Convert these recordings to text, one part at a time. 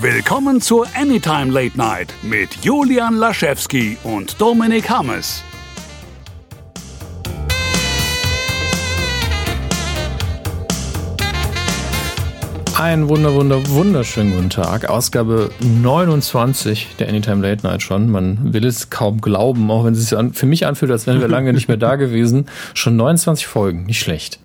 Willkommen zur Anytime Late Night mit Julian Laschewski und Dominik Hammes. Einen wunder, wunder, wunderschönen guten Tag. Ausgabe 29 der Anytime Late Night schon. Man will es kaum glauben, auch wenn es sich für mich anfühlt, als wären wir lange nicht mehr da gewesen. Schon 29 Folgen, nicht schlecht.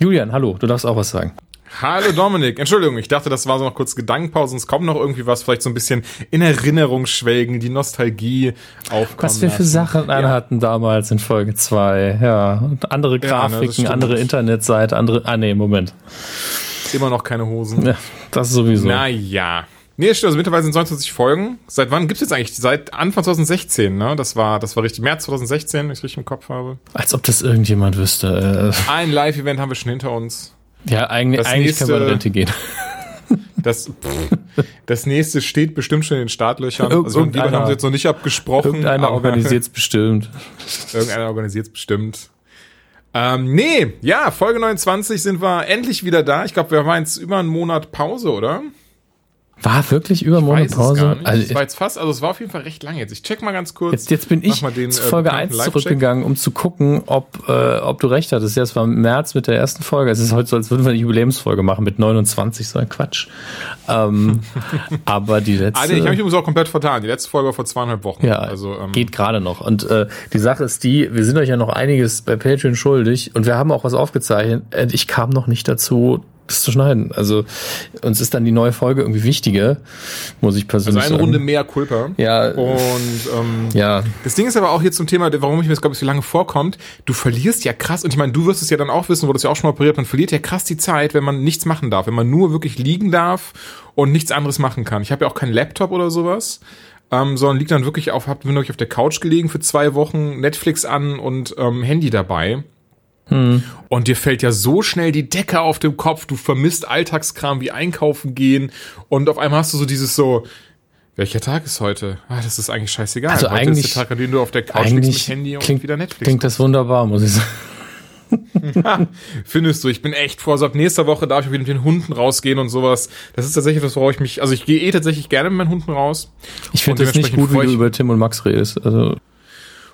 Julian, hallo, du darfst auch was sagen. Hallo Dominik, Entschuldigung, ich dachte, das war so noch kurz Gedankenpause, es kommt noch irgendwie was, vielleicht so ein bisschen in Erinnerung schwelgen, die Nostalgie aufkommen Was wir für Sachen ja. hatten damals in Folge 2, ja, andere Grafiken, ja, ne, andere Internetseite, andere, ah nee, Moment. Immer noch keine Hosen. Ja, das sowieso. Naja. Nee, stimmt, also mittlerweile sind 29 Folgen. Seit wann gibt's jetzt eigentlich? Seit Anfang 2016, ne? Das war, das war richtig, März 2016, wenn ich richtig im Kopf habe. Als ob das irgendjemand wüsste. Äh. Ein Live-Event haben wir schon hinter uns. Ja, eigentlich, das eigentlich nächste, kann man Rente gehen. Das, das nächste steht bestimmt schon in den Startlöchern. Also irgendjemand haben sie jetzt noch nicht abgesprochen. Irgendeiner organisiert es bestimmt. Irgendeiner organisiert es bestimmt. Ähm, nee, ja, Folge 29 sind wir endlich wieder da. Ich glaube, wir waren jetzt über einen Monat Pause, oder? War wirklich über Monatpause? Also es war jetzt fast, also es war auf jeden Fall recht lang jetzt. Ich check mal ganz kurz. Jetzt, jetzt bin ich den, zu Folge äh, 1 zurückgegangen, um zu gucken, ob, äh, ob du recht hattest. Ja, es war im März mit der ersten Folge. Es ist heute so, als würden wir eine Jubiläumsfolge machen mit 29, so ein Quatsch. Ähm, aber die letzte. Ah, nee, ich habe mich übrigens auch komplett vertan. Die letzte Folge war vor zweieinhalb Wochen. Ja, also, ähm, geht gerade noch. Und äh, die Sache ist die, wir sind euch ja noch einiges bei Patreon schuldig und wir haben auch was aufgezeichnet. Ich kam noch nicht dazu, das zu schneiden. Also uns ist dann die neue Folge irgendwie wichtiger, muss ich persönlich sagen. Also eine sagen. Runde mehr Kulpa. Ja. Und ähm, ja. Das Ding ist aber auch hier zum Thema, warum ich mir das glaube ich so lange vorkommt. Du verlierst ja krass und ich meine, du wirst es ja dann auch wissen, wo das ja auch schon mal operiert. Man verliert ja krass die Zeit, wenn man nichts machen darf, wenn man nur wirklich liegen darf und nichts anderes machen kann. Ich habe ja auch keinen Laptop oder sowas. Ähm, sondern liegt dann wirklich auf, hab, bin wirklich auf der Couch gelegen für zwei Wochen, Netflix an und ähm, Handy dabei. Hm. Und dir fällt ja so schnell die Decke auf dem Kopf, du vermisst Alltagskram wie einkaufen gehen und auf einmal hast du so dieses so, welcher Tag ist heute? Ah, das ist eigentlich scheißegal. Also heute eigentlich, ist der Tag, an dem du auf der Couch liegst mit Handy und klingt, wieder Netflix. Klingt das wunderbar, muss ich sagen. Findest du, ich bin echt vor, so ab nächster Woche darf ich wieder mit den Hunden rausgehen und sowas. Das ist tatsächlich was, worauf ich mich, also ich gehe eh tatsächlich gerne mit meinen Hunden raus. Ich finde das nicht gut, wie du über Tim und Max redest. Also.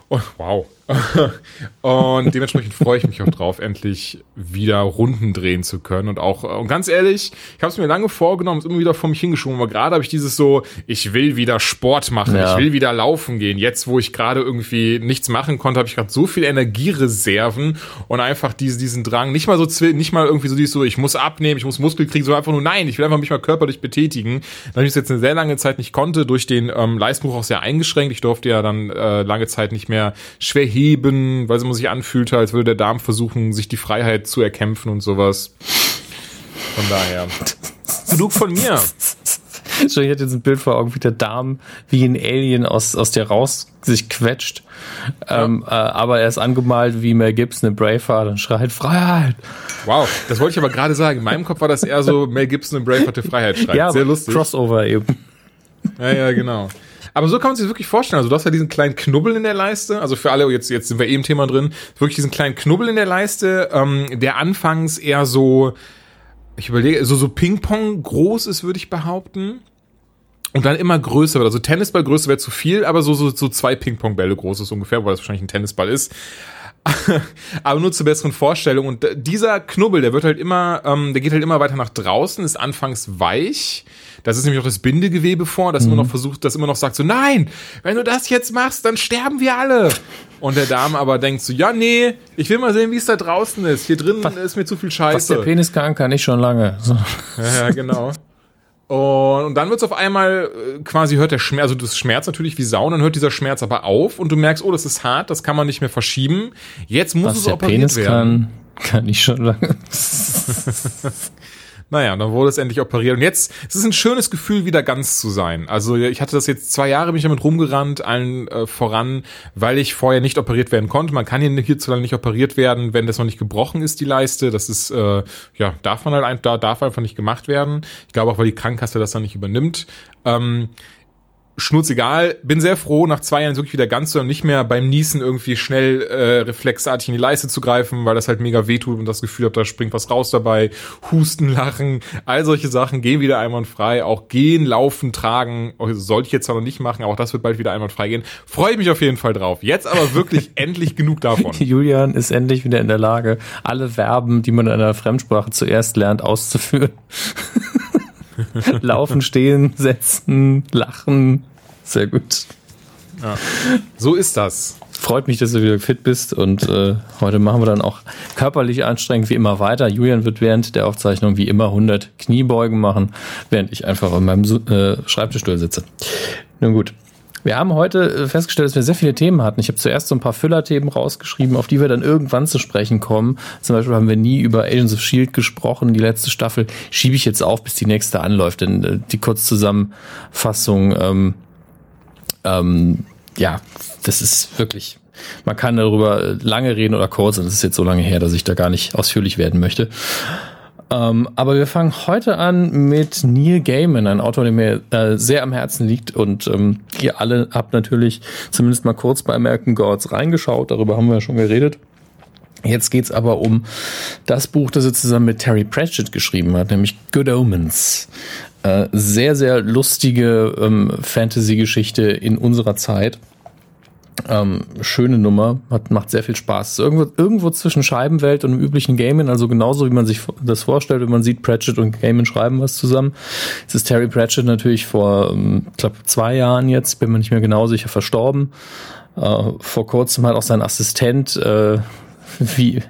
Oh, wow. und dementsprechend freue ich mich auch drauf, endlich wieder Runden drehen zu können. Und auch, und ganz ehrlich, ich habe es mir lange vorgenommen, es immer wieder vor mich hingeschoben, aber gerade habe ich dieses so, ich will wieder Sport machen, ja. ich will wieder laufen gehen. Jetzt, wo ich gerade irgendwie nichts machen konnte, habe ich gerade so viel Energiereserven und einfach diese, diesen Drang, nicht mal so, nicht mal irgendwie so dieses so, ich muss abnehmen, ich muss Muskel kriegen, sondern einfach nur, nein, ich will einfach mich mal körperlich betätigen. Da ich es jetzt eine sehr lange Zeit nicht konnte, durch den ähm, Leistungsbruch auch sehr eingeschränkt. Ich durfte ja dann äh, lange Zeit nicht mehr schwer heben, weil es immer sich anfühlte, als würde der Darm versuchen, sich die Freiheit zu erkämpfen und sowas. Von daher. Genug von mir. So, ich hatte jetzt ein Bild vor Augen, wie der Darm wie ein Alien aus, aus der raus sich quetscht. Ja. Ähm, äh, aber er ist angemalt wie Mel Gibson in Braveheart und schreit Freiheit. Wow, das wollte ich aber gerade sagen. In meinem Kopf war das eher so Mel Gibson in Braveheart der Freiheit schreit. Ja, Sehr lustig. Crossover eben. Ja, ja, genau. Aber so kann man sich das wirklich vorstellen. Also du hast ja diesen kleinen Knubbel in der Leiste. Also für alle, jetzt, jetzt sind wir eben Thema drin. Wirklich diesen kleinen Knubbel in der Leiste, ähm, der anfangs eher so, ich überlege, so, so Ping-Pong groß ist, würde ich behaupten. Und dann immer größer wird. Also Tennisballgröße wäre zu viel, aber so, so, so zwei Ping-Pong-Bälle groß ist ungefähr, weil das wahrscheinlich ein Tennisball ist. aber nur zur besseren Vorstellung. Und dieser Knubbel, der wird halt immer, ähm, der geht halt immer weiter nach draußen, ist anfangs weich. Das ist nämlich auch das Bindegewebe vor, das mhm. immer noch versucht, das immer noch sagt so, nein, wenn du das jetzt machst, dann sterben wir alle. Und der Darm aber denkt so, ja, nee, ich will mal sehen, wie es da draußen ist. Hier drin was, ist mir zu viel Scheiße. Was der Penis kann, kann ich schon lange. So. Ja, genau. Und, und dann wird's auf einmal äh, quasi hört der Schmerz, also das Schmerz natürlich wie Sau, dann hört dieser Schmerz aber auf und du merkst, oh, das ist hart, das kann man nicht mehr verschieben. Jetzt muss Was es der operiert Penis werden. Kann, kann ich schon lange. Naja, dann wurde es endlich operiert. Und jetzt, es ist ein schönes Gefühl, wieder ganz zu sein. Also ich hatte das jetzt zwei Jahre, bin ich damit rumgerannt, allen äh, voran, weil ich vorher nicht operiert werden konnte. Man kann hier hierzulande nicht operiert werden, wenn das noch nicht gebrochen ist, die Leiste. Das ist, äh, ja, darf man halt, da darf einfach nicht gemacht werden. Ich glaube auch, weil die Krankenkasse das dann nicht übernimmt. Ähm, schnurzegal. Bin sehr froh, nach zwei Jahren wirklich wieder ganz so und nicht mehr beim Niesen irgendwie schnell äh, reflexartig in die Leiste zu greifen, weil das halt mega wehtut und das Gefühl habe, da springt was raus dabei. Husten, Lachen, all solche Sachen gehen wieder einwandfrei. Auch gehen, laufen, tragen, oh, sollte ich jetzt zwar noch nicht machen, aber auch das wird bald wieder einwandfrei gehen. Freue ich mich auf jeden Fall drauf. Jetzt aber wirklich endlich genug davon. Julian ist endlich wieder in der Lage, alle Verben, die man in einer Fremdsprache zuerst lernt, auszuführen. Laufen, stehen, setzen, lachen. Sehr gut. Ja. So ist das. Freut mich, dass du wieder fit bist und äh, heute machen wir dann auch körperlich anstrengend wie immer weiter. Julian wird während der Aufzeichnung wie immer 100 Kniebeugen machen, während ich einfach in meinem äh, Schreibtischstuhl sitze. Nun gut. Wir haben heute äh, festgestellt, dass wir sehr viele Themen hatten. Ich habe zuerst so ein paar Füllerthemen rausgeschrieben, auf die wir dann irgendwann zu sprechen kommen. Zum Beispiel haben wir nie über Agents of Shield gesprochen. Die letzte Staffel schiebe ich jetzt auf, bis die nächste anläuft. Denn äh, die Kurzzusammenfassung, ähm, ähm, ja, das ist wirklich. Man kann darüber lange reden oder kurz. Und das ist jetzt so lange her, dass ich da gar nicht ausführlich werden möchte. Ähm, aber wir fangen heute an mit Neil Gaiman, ein Autor, der mir äh, sehr am Herzen liegt. Und ähm, ihr alle habt natürlich zumindest mal kurz bei American Gods reingeschaut. Darüber haben wir ja schon geredet. Jetzt geht's aber um das Buch, das er zusammen mit Terry Pratchett geschrieben hat, nämlich Good Omens. Äh, sehr, sehr lustige ähm, Fantasy-Geschichte in unserer Zeit ähm, schöne Nummer, hat, macht sehr viel Spaß. irgendwo, irgendwo zwischen Scheibenwelt und dem üblichen Gaming, also genauso wie man sich das vorstellt, wenn man sieht, Pratchett und Gaming schreiben was zusammen. Es ist Terry Pratchett natürlich vor, ähm, ich glaube, zwei Jahren jetzt, bin mir nicht mehr genau sicher, verstorben. Äh, vor kurzem hat auch sein Assistent, äh, wie,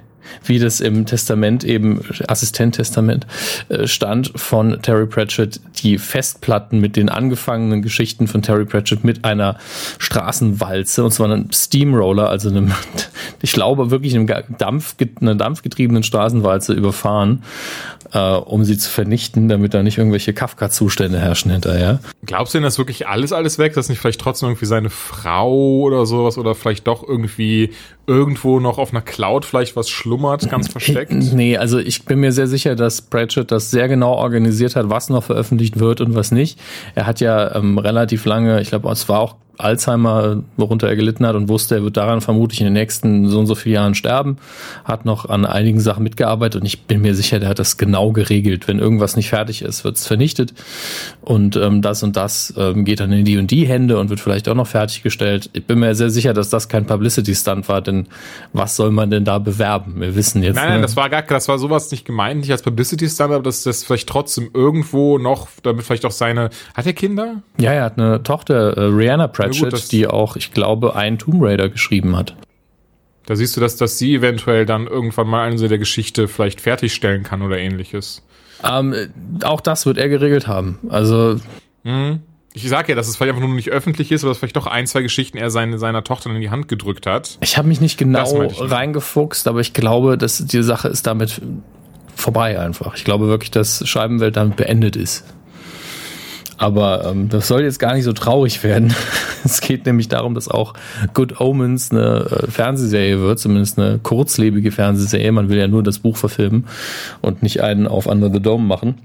wie das im Testament eben, Assistent-Testament, äh, stand von Terry Pratchett, die Festplatten mit den angefangenen Geschichten von Terry Pratchett mit einer Straßenwalze, und zwar einem Steamroller, also einem, ich glaube wirklich einem Dampf, einer dampfgetriebenen Straßenwalze überfahren, äh, um sie zu vernichten, damit da nicht irgendwelche Kafka-Zustände herrschen hinterher. Glaubst du denn, dass wirklich alles, alles weg, dass nicht vielleicht trotzdem irgendwie seine Frau oder sowas oder vielleicht doch irgendwie irgendwo noch auf einer Cloud vielleicht was schlummert, ganz versteckt? Nee, also ich bin mir sehr sicher, dass Pratchett das sehr genau organisiert hat, was noch veröffentlicht wird und was nicht. Er hat ja ähm, relativ lange, ich glaube, es war auch Alzheimer, worunter er gelitten hat und wusste, er wird daran vermutlich in den nächsten so und so vielen Jahren sterben, hat noch an einigen Sachen mitgearbeitet und ich bin mir sicher, der hat das genau geregelt. Wenn irgendwas nicht fertig ist, wird es vernichtet und ähm, das und das ähm, geht dann in die und die Hände und wird vielleicht auch noch fertiggestellt. Ich bin mir sehr sicher, dass das kein Publicity-Stunt war, denn was soll man denn da bewerben? Wir wissen jetzt. Nein, nein, ne? das war gar, das war sowas nicht gemeint, nicht als Publicity-Stunt, aber dass das vielleicht trotzdem irgendwo noch, damit vielleicht auch seine, hat er Kinder? Ja, er hat eine Tochter, äh, Rihanna Pratt Pratchett, gut, die auch, ich glaube, ein Tomb Raider geschrieben hat. Da siehst du, dass, dass sie eventuell dann irgendwann mal eine der Geschichte vielleicht fertigstellen kann oder ähnliches. Ähm, auch das wird er geregelt haben. Also. Mhm. Ich sag ja, dass es vielleicht einfach nur nicht öffentlich ist, oder dass vielleicht doch ein, zwei Geschichten er seine, seiner Tochter in die Hand gedrückt hat. Ich habe mich nicht genau reingefuchst, aber ich glaube, dass die Sache ist damit vorbei einfach. Ich glaube wirklich, dass Scheibenwelt damit beendet ist. Aber ähm, das soll jetzt gar nicht so traurig werden. es geht nämlich darum, dass auch Good Omens eine äh, Fernsehserie wird, zumindest eine kurzlebige Fernsehserie. Man will ja nur das Buch verfilmen und nicht einen auf Under the Dome machen.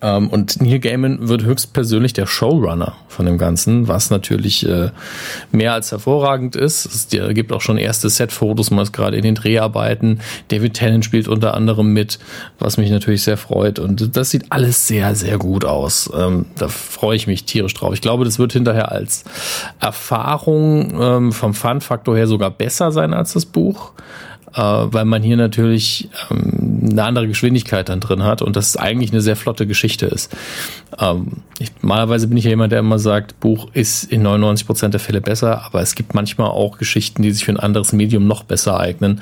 Ähm, und Neil Gaiman wird höchstpersönlich der Showrunner von dem Ganzen, was natürlich äh, mehr als hervorragend ist. Es gibt auch schon erste Set-Fotos, man ist gerade in den Dreharbeiten. David Tennant spielt unter anderem mit, was mich natürlich sehr freut. Und das sieht alles sehr, sehr gut aus. Ähm, da freue ich mich tierisch drauf. Ich glaube, das wird hinterher als Erfahrung ähm, vom Fun-Faktor her sogar besser sein als das Buch weil man hier natürlich ähm, eine andere Geschwindigkeit dann drin hat und das eigentlich eine sehr flotte Geschichte ist. Ähm, ich, normalerweise bin ich ja jemand, der immer sagt, Buch ist in 99 Prozent der Fälle besser, aber es gibt manchmal auch Geschichten, die sich für ein anderes Medium noch besser eignen.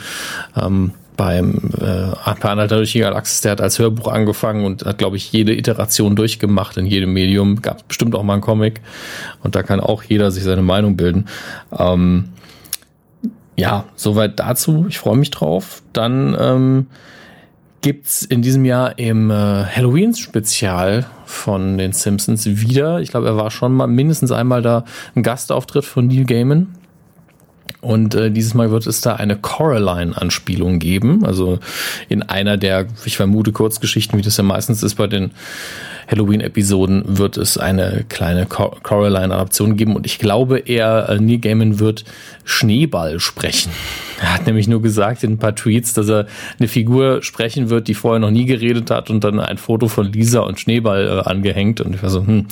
Ähm, beim äh, Per Anhalter durch die Galaxis, der hat als Hörbuch angefangen und hat, glaube ich, jede Iteration durchgemacht in jedem Medium. Gab bestimmt auch mal einen Comic und da kann auch jeder sich seine Meinung bilden. Ähm, ja, soweit dazu. Ich freue mich drauf. Dann ähm, gibt's in diesem Jahr im äh, Halloween-Spezial von den Simpsons wieder. Ich glaube, er war schon mal mindestens einmal da ein Gastauftritt von Neil Gaiman. Und äh, dieses Mal wird es da eine Coraline-Anspielung geben. Also in einer der, ich vermute, Kurzgeschichten, wie das ja meistens ist bei den Halloween-Episoden, wird es eine kleine Cor Coraline-Adaption geben. Und ich glaube, er, äh, Neil Gaiman, wird Schneeball sprechen. Er hat nämlich nur gesagt in ein paar Tweets, dass er eine Figur sprechen wird, die vorher noch nie geredet hat und dann ein Foto von Lisa und Schneeball äh, angehängt. Und ich war so, hm,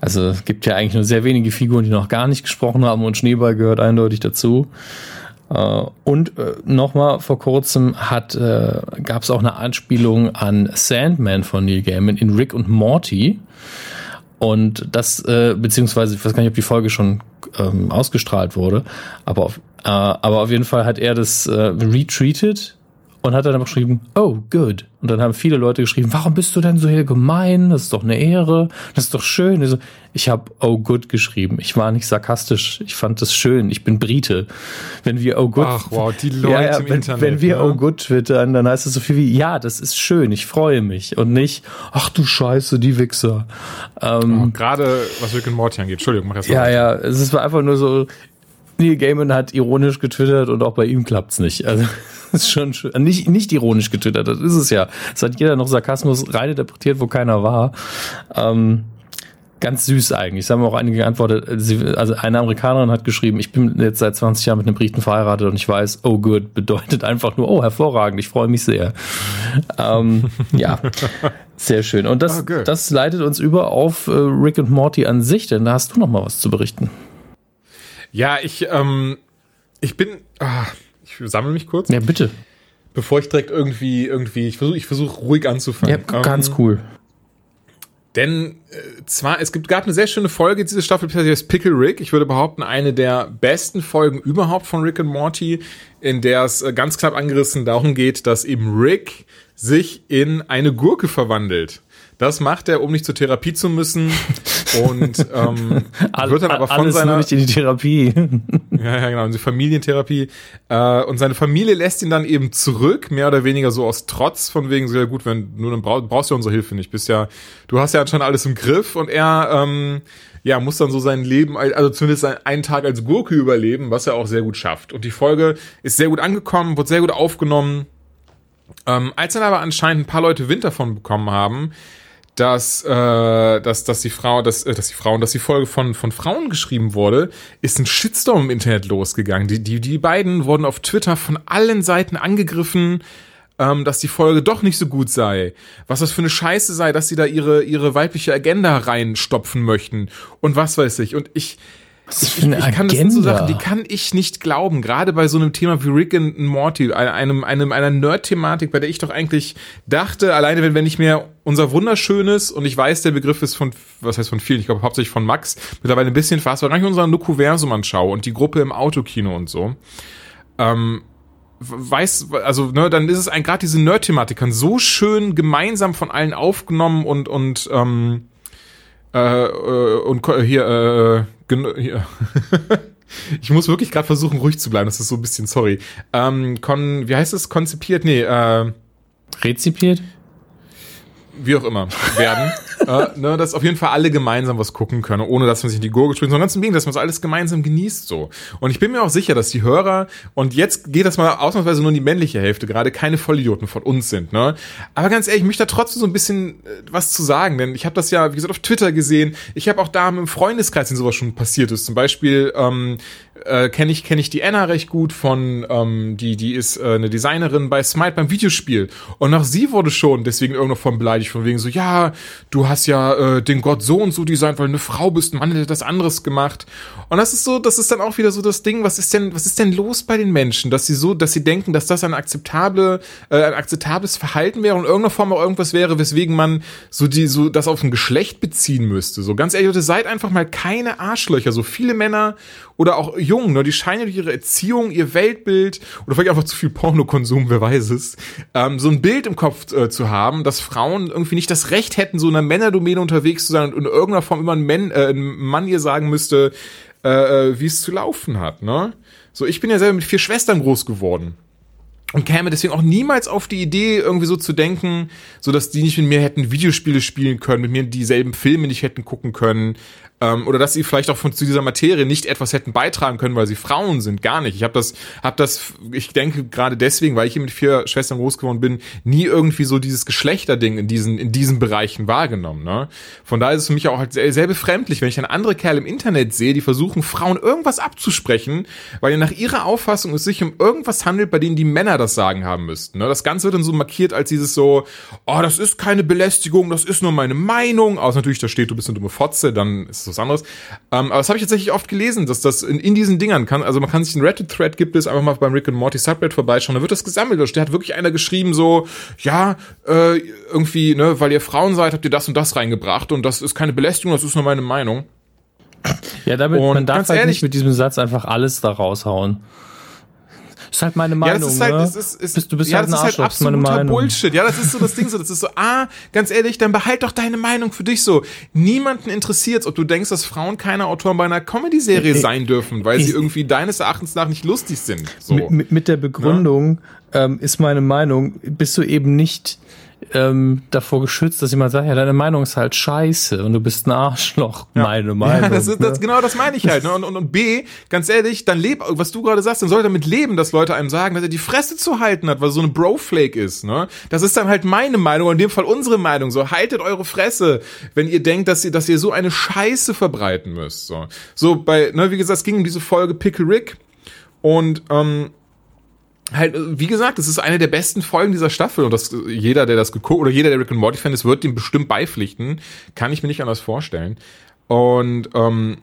also es gibt ja eigentlich nur sehr wenige Figuren, die noch gar nicht gesprochen haben und Schneeball gehört eindeutig dazu. Äh, und äh, nochmal vor kurzem hat äh, gab es auch eine Anspielung an Sandman von Neil Gaiman in Rick und Morty. Und das, beziehungsweise, ich weiß gar nicht, ob die Folge schon ähm, ausgestrahlt wurde, aber auf, aber auf jeden Fall hat er das retweetet und hat dann geschrieben, oh, good. Und dann haben viele Leute geschrieben, warum bist du denn so hier gemein? Das ist doch eine Ehre, das ist doch schön. Also, ich habe oh good geschrieben. Ich war nicht sarkastisch. Ich fand das schön. Ich bin Brite. Wenn wir oh good, Ach wow, die Leute ja, ja, im wenn, Internet. wenn wir ne? oh good twittern, dann heißt es so viel wie, ja, das ist schön, ich freue mich. Und nicht, ach du Scheiße, die Wichser. Ähm, Oh, Gerade was Rick und Morty angeht. Entschuldigung, mach mal ja, ja, es ist einfach nur so, Neil Gaiman hat ironisch getwittert und auch bei ihm klappt's nicht. Also das ist schon schön. Nicht, nicht ironisch getwittert, das ist es ja. Es hat jeder noch Sarkasmus reininterpretiert, wo keiner war. Ähm, ganz süß eigentlich. Es haben auch einige geantwortet. Also eine Amerikanerin hat geschrieben, ich bin jetzt seit 20 Jahren mit einem Briten verheiratet und ich weiß, oh good bedeutet einfach nur, oh hervorragend, ich freue mich sehr. ähm, ja, sehr schön. Und das, Oh, good. das leitet uns über auf äh, Rick und Morty an sich, denn da hast du noch mal was zu berichten. Ja, ich, ähm, ich bin, ah, ich sammle mich kurz, Ja, bitte. bevor ich direkt irgendwie, irgendwie, ich versuche, ich versuche ruhig anzufangen. Ja, ganz cool. Denn äh, zwar, es gibt, gab eine sehr schöne Folge diese Staffel, die heißt Pickle Rick. Ich würde behaupten, eine der besten Folgen überhaupt von Rick and Morty, in der es äh, ganz knapp angerissen darum geht, dass eben Rick sich in eine Gurke verwandelt. Das macht er, um nicht zur Therapie zu müssen. Und ähm, wird dann aber von Alles seiner nur nicht in die Therapie. ja, ja, genau, in die Familientherapie. Äh, und seine Familie lässt ihn dann eben zurück, mehr oder weniger so aus Trotz, von wegen, so ja gut, wenn du dann brauch, brauchst du ja unsere Hilfe nicht. Bist ja, du hast ja anscheinend alles im Griff und er ähm, ja, muss dann so sein Leben, also zumindest einen Tag als Gurke überleben, was er auch sehr gut schafft. Und die Folge ist sehr gut angekommen, wird sehr gut aufgenommen. Ähm, als dann aber anscheinend ein paar Leute Wind davon bekommen haben, dass, äh, dass, dass die Frau, dass, äh, dass die Frauen, dass die Folge von, von Frauen geschrieben wurde, ist ein Shitstorm im Internet losgegangen. Die, die, die beiden wurden auf Twitter von allen Seiten angegriffen, ähm, dass die Folge doch nicht so gut sei. Was das für eine Scheiße sei, dass sie da ihre, ihre weibliche Agenda reinstopfen möchten. Und was weiß ich. Und ich, Was ich, ich, ich kann das sind so Sachen, die kann ich nicht glauben. Gerade bei so einem Thema wie Rick and Morty, einem, einem, einer Nerd-Thematik, bei der ich doch eigentlich dachte, alleine wenn, wenn ich mir unser wunderschönes, und ich weiß, der Begriff ist von, was heißt von vielen, ich glaube hauptsächlich von Max, mittlerweile ein bisschen fast, gar nicht unser Nukuversum anschaue und die Gruppe im Autokino und so, ähm, weiß, also ne, dann ist es ein gerade diese Nerd-Thematik kann so schön gemeinsam von allen aufgenommen und und ähm, äh, äh, und hier äh, gen- hier. ich muss wirklich gerade versuchen ruhig zu bleiben. Das ist so ein bisschen sorry. Ähm, kon, wie heißt es? Konzipiert? Nee, äh, Rezipiert? Wie auch immer, werden. äh, ne, dass auf jeden Fall alle gemeinsam was gucken können, ohne dass man sich in die Gurgel springt, sondern ganz im Gegenteil, dass man es alles gemeinsam genießt so. Und ich bin mir auch sicher, dass die Hörer, und jetzt geht das mal ausnahmsweise nur in die männliche Hälfte, gerade keine Vollidioten von uns sind, ne? Aber ganz ehrlich, ich möchte da trotzdem so ein bisschen äh, was zu sagen, denn ich habe das ja, wie gesagt, auf Twitter gesehen. Ich habe auch da im Freundeskreis, in sowas schon passiert ist. Zum Beispiel ähm, äh, kenne ich kenne ich die Anna recht gut von ähm, die die ist äh, eine Designerin bei Smite beim Videospiel. Und auch sie wurde schon deswegen irgendwo von beleidigt von wegen so ja du hast ja äh, den Gott so und so designt weil du eine Frau bist ein Mann hätte das anderes gemacht. Und das ist so das ist dann auch wieder so das Ding was ist denn was ist denn los bei den Menschen dass sie so dass sie denken dass das ein akzeptable äh, ein akzeptables Verhalten wäre und in irgendeiner Form auch irgendwas wäre weswegen man so die so das auf ein Geschlecht beziehen müsste. So ganz ehrlich Leute seid einfach mal keine Arschlöcher. So viele Männer oder auch Jungen, ne, die scheinen durch ihre Erziehung, ihr Weltbild oder vielleicht einfach zu viel Pornokonsum, wer weiß es, ähm, so ein Bild im Kopf äh, zu haben, dass Frauen irgendwie nicht das Recht hätten, so in einer Männerdomäne unterwegs zu sein und in irgendeiner Form immer ein, Mann, äh, ein Mann ihr sagen müsste, äh, äh, wie es zu laufen hat. Ne? So, ich bin ja selber mit vier Schwestern groß geworden und käme deswegen auch niemals auf die Idee, irgendwie so zu denken, so dass die nicht mit mir hätten Videospiele spielen können, mit mir dieselben Filme nicht hätten gucken können. Ähm, oder dass sie vielleicht auch von zu dieser Materie nicht etwas hätten beitragen können, weil sie Frauen sind, gar nicht. Ich habe das, habe das, ich denke gerade deswegen, weil ich hier mit vier Schwestern groß geworden bin, nie irgendwie so dieses Geschlechterding in diesen in diesen Bereichen wahrgenommen. Ne? Von daher ist es für mich auch halt sehr, sehr befremdlich, wenn ich dann andere Kerle im Internet sehe, die versuchen Frauen irgendwas abzusprechen, weil nach ihrer Auffassung es sich um irgendwas handelt, bei denen die Männer das Sagen haben müssten. Ne? Das Ganze wird dann so markiert als dieses so, oh, das ist keine Belästigung, das ist nur meine Meinung. Außer natürlich, da steht, du bist eine dumme Fotze, dann ist es was anderes. Ähm, aber das habe ich tatsächlich oft gelesen, dass das in, in diesen Dingern kann, also man kann sich einen Reddit-Thread gibt es, einfach mal beim Rick and Morty Subreddit vorbeischauen, da wird das gesammelt. Da hat wirklich einer geschrieben so, ja, äh, irgendwie, ne, weil ihr Frauen seid, habt ihr das und das reingebracht und das ist keine Belästigung, das ist nur meine Meinung. Ja, damit und man darf halt ehrlich, nicht mit diesem Satz einfach alles da raushauen. Ist halt meine Meinung. Ja, das ist halt, ne? es ist, es, du bist ja, halt ein Arschloch, das ist halt absoluter Bullshit. Ja, das ist so das Ding so. Das ist so, ah, ganz ehrlich, dann behalt doch deine Meinung für dich so. Niemanden interessiert, ob du denkst, dass Frauen keine Autoren bei einer Comedy-Serie sein dürfen, weil sie irgendwie deines Erachtens nach nicht lustig sind. So. Mit, mit, mit der Begründung ja? ähm, ist meine Meinung, bist du eben nicht ähm, davor geschützt, dass jemand sagt, ja, deine Meinung ist halt scheiße und du bist ein Arschloch. Ja. Meine Meinung. Ja, das ist, das, ne? genau das meine ich halt. Ne? Und, und, und B, ganz ehrlich, dann leb, was du gerade sagst, dann soll damit leben, dass Leute einem sagen, dass er die Fresse zu halten hat, weil so eine Bro-Flake ist. Ne? Das ist dann halt meine Meinung, und in dem Fall unsere Meinung. So, haltet eure Fresse, wenn ihr denkt, dass ihr, dass ihr so eine Scheiße verbreiten müsst. So, so bei, ne, wie gesagt, es ging um diese Folge Pickle Rick und ähm, halt, wie gesagt, es ist eine der besten Folgen dieser Staffel und das, jeder, der das geguckt oder jeder, der Rick and Morty Fan ist, wird dem bestimmt beipflichten. Kann ich mir nicht anders vorstellen. Und, ähm,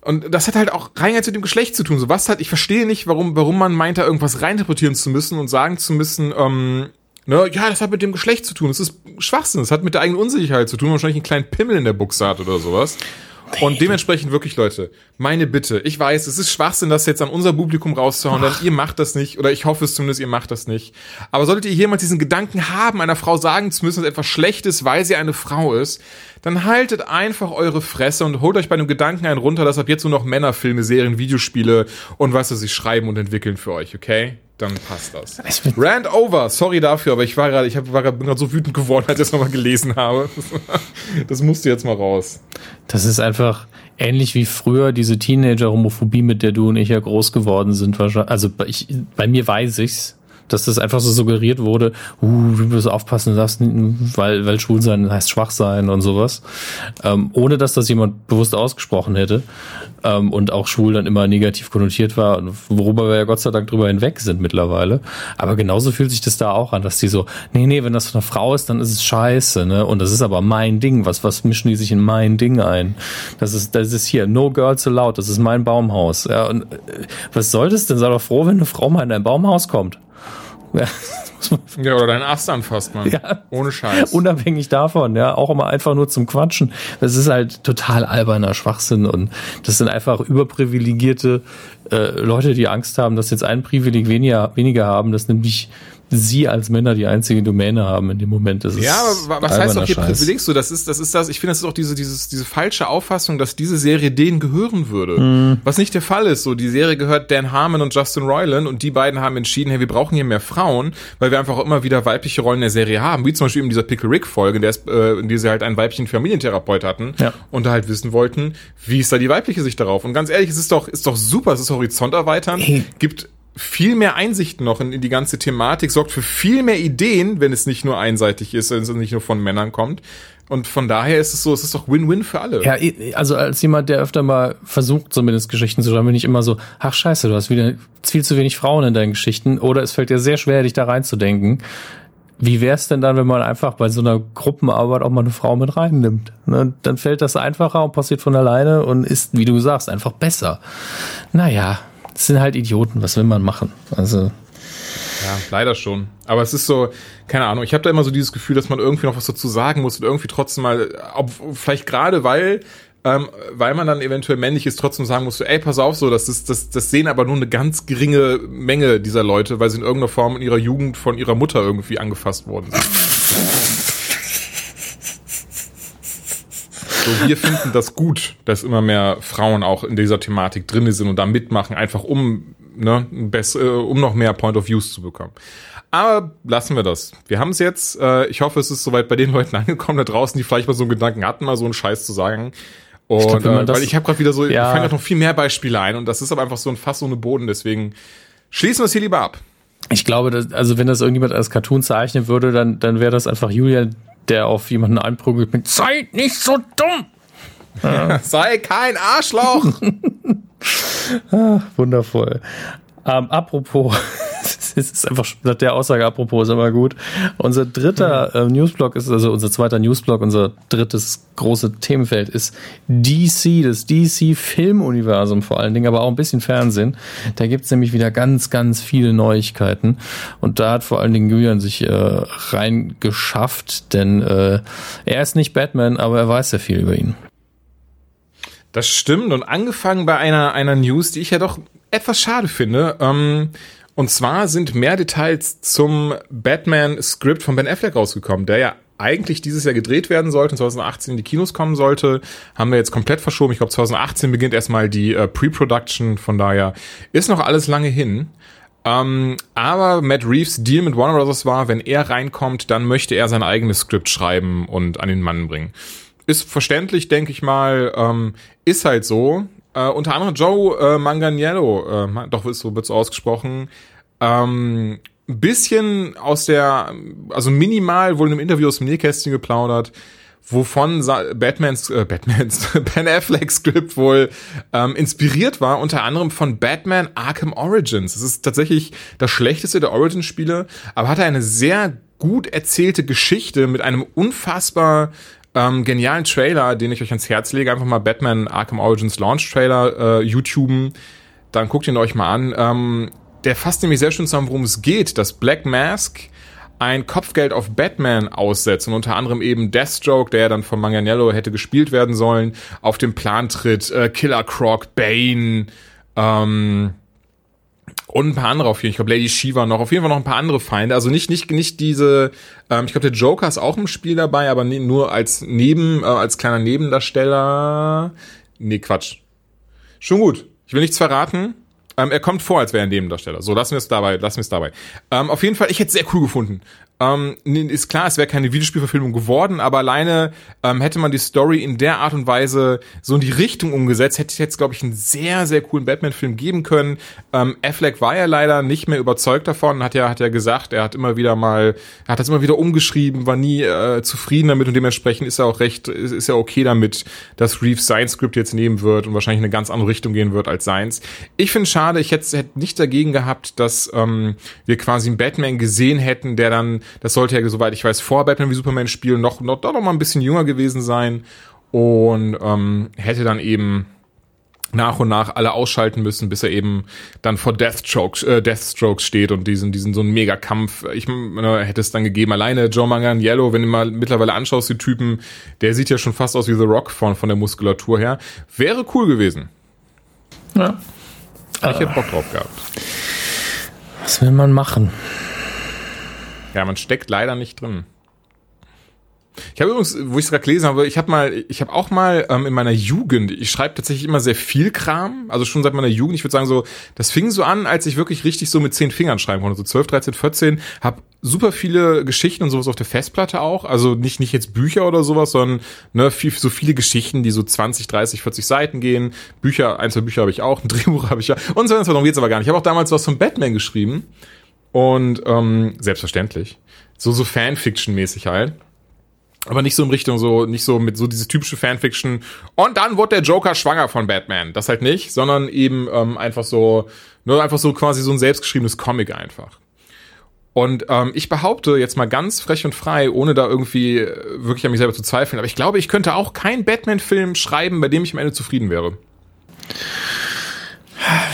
und das hat halt auch rein jetzt mit dem Geschlecht zu tun. So was hat, ich verstehe nicht, warum, warum man meint, da irgendwas reinterpretieren zu müssen und sagen zu müssen, ähm, ne, ja, das hat mit dem Geschlecht zu tun. Das ist Schwachsinn. Das hat mit der eigenen Unsicherheit zu tun. Wahrscheinlich einen kleinen Pimmel in der Buchse hat oder sowas. Und dementsprechend wirklich, Leute, meine Bitte. Ich weiß, es ist Schwachsinn, das jetzt an unser Publikum rauszuhauen, denn ihr macht das nicht, oder ich hoffe es zumindest, ihr macht das nicht. Aber solltet ihr jemals diesen Gedanken haben, einer Frau sagen zu müssen, dass etwas schlecht ist, weil sie eine Frau ist, dann haltet einfach eure Fresse und holt euch bei dem Gedanken einen runter, dass ab jetzt nur noch Männerfilme, Serien, Videospiele und was sie sich schreiben und entwickeln für euch, okay? Dann passt das. Rand over, sorry dafür, aber ich war gerade, ich hab, war grad, bin gerade so wütend geworden, als ich das nochmal gelesen habe. Das musste jetzt mal raus. Das ist einfach ähnlich wie früher diese Teenager-Homophobie, mit der du und ich ja groß geworden sind. Wahrscheinlich. Also ich, bei mir weiß ich's dass das einfach so suggeriert wurde, uh, du musst aufpassen, darfst, weil, weil schwul sein heißt schwach sein und sowas. Ähm, ohne dass das jemand bewusst ausgesprochen hätte. Ähm, und auch schwul dann immer negativ konnotiert war, worüber wir ja Gott sei Dank drüber hinweg sind mittlerweile. Aber genauso fühlt sich das da auch an, dass die so, nee, nee, wenn das von einer Frau ist, dann ist es scheiße, ne? Und das ist aber mein Ding. Was, was mischen die sich in mein Ding ein? Das ist, das ist hier, no girls allowed, das ist mein Baumhaus. Ja, und äh, was soll das denn? Sei doch froh, wenn eine Frau mal in dein Baumhaus kommt. Ja, oder deinen Ast anfasst, man. Ja, Ohne Scheiß. Unabhängig davon, ja. Auch immer einfach nur zum Quatschen. Das ist halt total alberner Schwachsinn und das sind einfach überprivilegierte äh, Leute, die Angst haben, dass jetzt ein Privileg weniger, weniger haben, das nämlich sie als Männer die einzige Domäne haben in dem Moment. Das ja, aber was heißt auch hier. Privileg so? Das ist, das ist das, ich finde, das ist auch diese, dieses, diese falsche Auffassung, dass diese Serie denen gehören würde. Mhm. Was nicht der Fall ist. So, die Serie gehört Dan Harmon und Justin Roiland und die beiden haben entschieden, hey, wir brauchen hier mehr Frauen, weil wir einfach auch immer wieder weibliche Rollen in der Serie haben. Wie zum Beispiel in dieser Pickle Rick Folge, in der, es, äh, in der sie halt einen weiblichen Familientherapeut hatten ja. und da halt wissen wollten, wie ist da die weibliche Sicht darauf? Und ganz ehrlich, es ist doch, ist doch super, es ist Horizont erweitern, gibt viel mehr Einsicht noch in, in, die ganze Thematik, sorgt für viel mehr Ideen, wenn es nicht nur einseitig ist, wenn es nicht nur von Männern kommt. Und von daher ist es so, es ist doch Win-Win für alle. Ja, also als jemand, der öfter mal versucht, zumindest Geschichten zu schreiben, bin ich immer so, ach scheiße, du hast wieder viel zu wenig Frauen in deinen Geschichten oder es fällt dir sehr schwer, dich da reinzudenken. Wie wär's denn dann, wenn man einfach bei so einer Gruppenarbeit auch mal eine Frau mit reinnimmt? Ne? Dann fällt das einfacher und passiert von alleine und ist, wie du sagst, einfach besser. Naja, das sind halt Idioten, was will man machen? Also. Ja, leider schon. Aber es ist so, keine Ahnung, ich habe da immer so dieses Gefühl, dass man irgendwie noch was dazu sagen muss und irgendwie trotzdem mal, ob, vielleicht gerade weil ähm, weil man dann eventuell männlich ist, trotzdem sagen muss, so, ey, pass auf, so, das ist, das, das sehen aber nur eine ganz geringe Menge dieser Leute, weil sie in irgendeiner Form in ihrer Jugend von ihrer Mutter irgendwie angefasst worden sind. So, wir finden das gut, dass immer mehr Frauen auch in dieser Thematik drin sind und da mitmachen, einfach um, ne, besser, äh, um noch mehr Point of Views zu bekommen. Aber lassen wir das. Wir haben es jetzt. Äh, ich hoffe, es ist soweit bei den Leuten angekommen da draußen, die vielleicht mal so einen Gedanken hatten, mal so einen Scheiß zu sagen. Und ich glaub, äh, weil ich habe gerade wieder so, ja. ich fange gerade noch viel mehr Beispiele ein und das ist aber einfach so ein Fass ohne Boden, deswegen schließen wir es hier lieber ab. Ich glaube, dass, also wenn das irgendjemand als Cartoon zeichnen würde, dann, dann wäre das einfach Julian, der auf jemanden einprügelt mit Seid nicht so dumm! Ja. Sei kein Arschloch! ah, wundervoll. Ähm, apropos, es ist einfach der Aussage apropos ist immer gut. Unser dritter äh, Newsblog ist also unser zweiter Newsblog, unser drittes große Themenfeld ist DC, das DC Filmuniversum vor allen Dingen, aber auch ein bisschen Fernsehen. Da gibt's nämlich wieder ganz, ganz viele Neuigkeiten und da hat vor allen Dingen Julian sich äh, reingeschafft, denn äh, er ist nicht Batman, aber er weiß sehr viel über ihn. Das stimmt und angefangen bei einer einer News, die ich ja doch etwas schade finde. Ähm, und zwar sind mehr Details zum Batman-Skript von Ben Affleck rausgekommen, der ja eigentlich dieses Jahr gedreht werden sollte und 2018 in die Kinos kommen sollte, haben wir jetzt komplett verschoben. Ich glaube, 2018 beginnt erstmal die äh, Pre-Production, von daher ist noch alles lange hin. Ähm, aber Matt Reeves Deal mit Warner Bros. war, wenn er reinkommt, dann möchte er sein eigenes Skript schreiben und an den Mann bringen. Ist verständlich, denke ich mal, ähm, ist halt so. Äh, unter anderem Joe äh, Manganiello, äh, doch so wird's ausgesprochen, ähm, bisschen aus der, also minimal wohl in einem Interview aus dem Nähkästchen geplaudert, wovon Batmans, äh, Batmans, Ben Affleck Script wohl ähm, inspiriert war, unter anderem von Batman Arkham Origins. Es ist tatsächlich das schlechteste der Origins-Spiele, aber hatte eine sehr gut erzählte Geschichte mit einem unfassbar ähm, genialen Trailer, den ich euch ans Herz lege. Einfach mal Batman Arkham Origins Launch Trailer äh, YouTuben. Dann guckt ihn euch mal an. Ähm, der fasst nämlich sehr schön zusammen, worum es geht. Dass Black Mask ein Kopfgeld auf Batman aussetzt und unter anderem eben Deathstroke, der ja dann von Manganiello hätte gespielt werden sollen, auf den Plan tritt. Äh, Killer Croc, Bane, ähm, und ein paar andere auf jeden Fall. Ich glaube, Lady Shiva noch. Auf jeden Fall noch ein paar andere Feinde. Also nicht, nicht, nicht diese, ähm, ich glaube, der Joker ist auch im Spiel dabei, aber nur als Neben, äh, als kleiner Nebendarsteller. Nee, Quatsch. Schon gut. Ich will nichts verraten. Ähm, er kommt vor, als wäre er ein Nebendarsteller. So, lassen wir es dabei, lassen wir es dabei. Ähm, auf jeden Fall, ich hätte es sehr cool gefunden. Ähm, ist klar, es wäre keine Videospielverfilmung geworden, aber alleine ähm, hätte man die Story in der Art und Weise so in die Richtung umgesetzt, hätte ich jetzt, glaube ich, einen sehr, sehr coolen Batman-Film geben können. Ähm, Affleck war ja leider nicht mehr überzeugt davon, hat ja, hat ja gesagt, er hat immer wieder mal, hat das immer wieder umgeschrieben, war nie äh, zufrieden damit und dementsprechend ist er auch recht, ist, ist er okay damit, dass Reeves sein Skript jetzt nehmen wird und wahrscheinlich in eine ganz andere Richtung gehen wird als seins. Ich finde schade, ich hätte, hätte nicht dagegen gehabt, dass ähm, wir quasi einen Batman gesehen hätten, der dann das sollte ja, soweit ich weiß, vor Batman wie Superman spielen noch, noch, noch mal ein bisschen jünger gewesen sein und ähm, hätte dann eben nach und nach alle ausschalten müssen, bis er eben dann vor Deathstroke, äh, Deathstroke steht und diesen, diesen so einen Mega-Kampf. Ich äh, hätte es dann gegeben. Alleine Joe Manganiello, wenn du mal mittlerweile anschaust, die Typen, der sieht ja schon fast aus wie The Rock von, von der Muskulatur her. Wäre cool gewesen. Ja. Ich hätte Bock drauf gehabt. Was will man machen? Ja, man steckt leider nicht drin. Ich habe übrigens, wo ich es gerade gelesen habe, ich habe mal, ich habe auch mal ähm, in meiner Jugend, ich schreibe tatsächlich immer sehr viel Kram, also schon seit meiner Jugend. Ich würde sagen so, das fing so an, als ich wirklich richtig so mit zehn Fingern schreiben konnte, so 12, 13, 14, habe super viele Geschichten und sowas auf der Festplatte auch, also nicht nicht jetzt Bücher oder sowas, sondern ne, viel, so viele Geschichten, die so 20, 30, 40 Seiten gehen. Bücher, ein, zwei Bücher habe ich auch, ein Drehbuch habe ich ja und so weiter, darum geht's aber gar nicht. Ich habe auch damals was von Batman geschrieben und ähm, selbstverständlich. So, so Fanfiction-mäßig halt. Aber nicht so in Richtung so, nicht so mit so dieses typische Fanfiction. Und dann wurde der Joker schwanger von Batman. Das halt nicht, sondern eben ähm, einfach so, nur einfach so quasi so ein selbstgeschriebenes Comic einfach. Und ähm, ich behaupte jetzt mal ganz frech und frei, ohne da irgendwie äh, wirklich an mich selber zu zweifeln, aber ich glaube, ich könnte auch keinen Batman-Film schreiben, bei dem ich am Ende zufrieden wäre.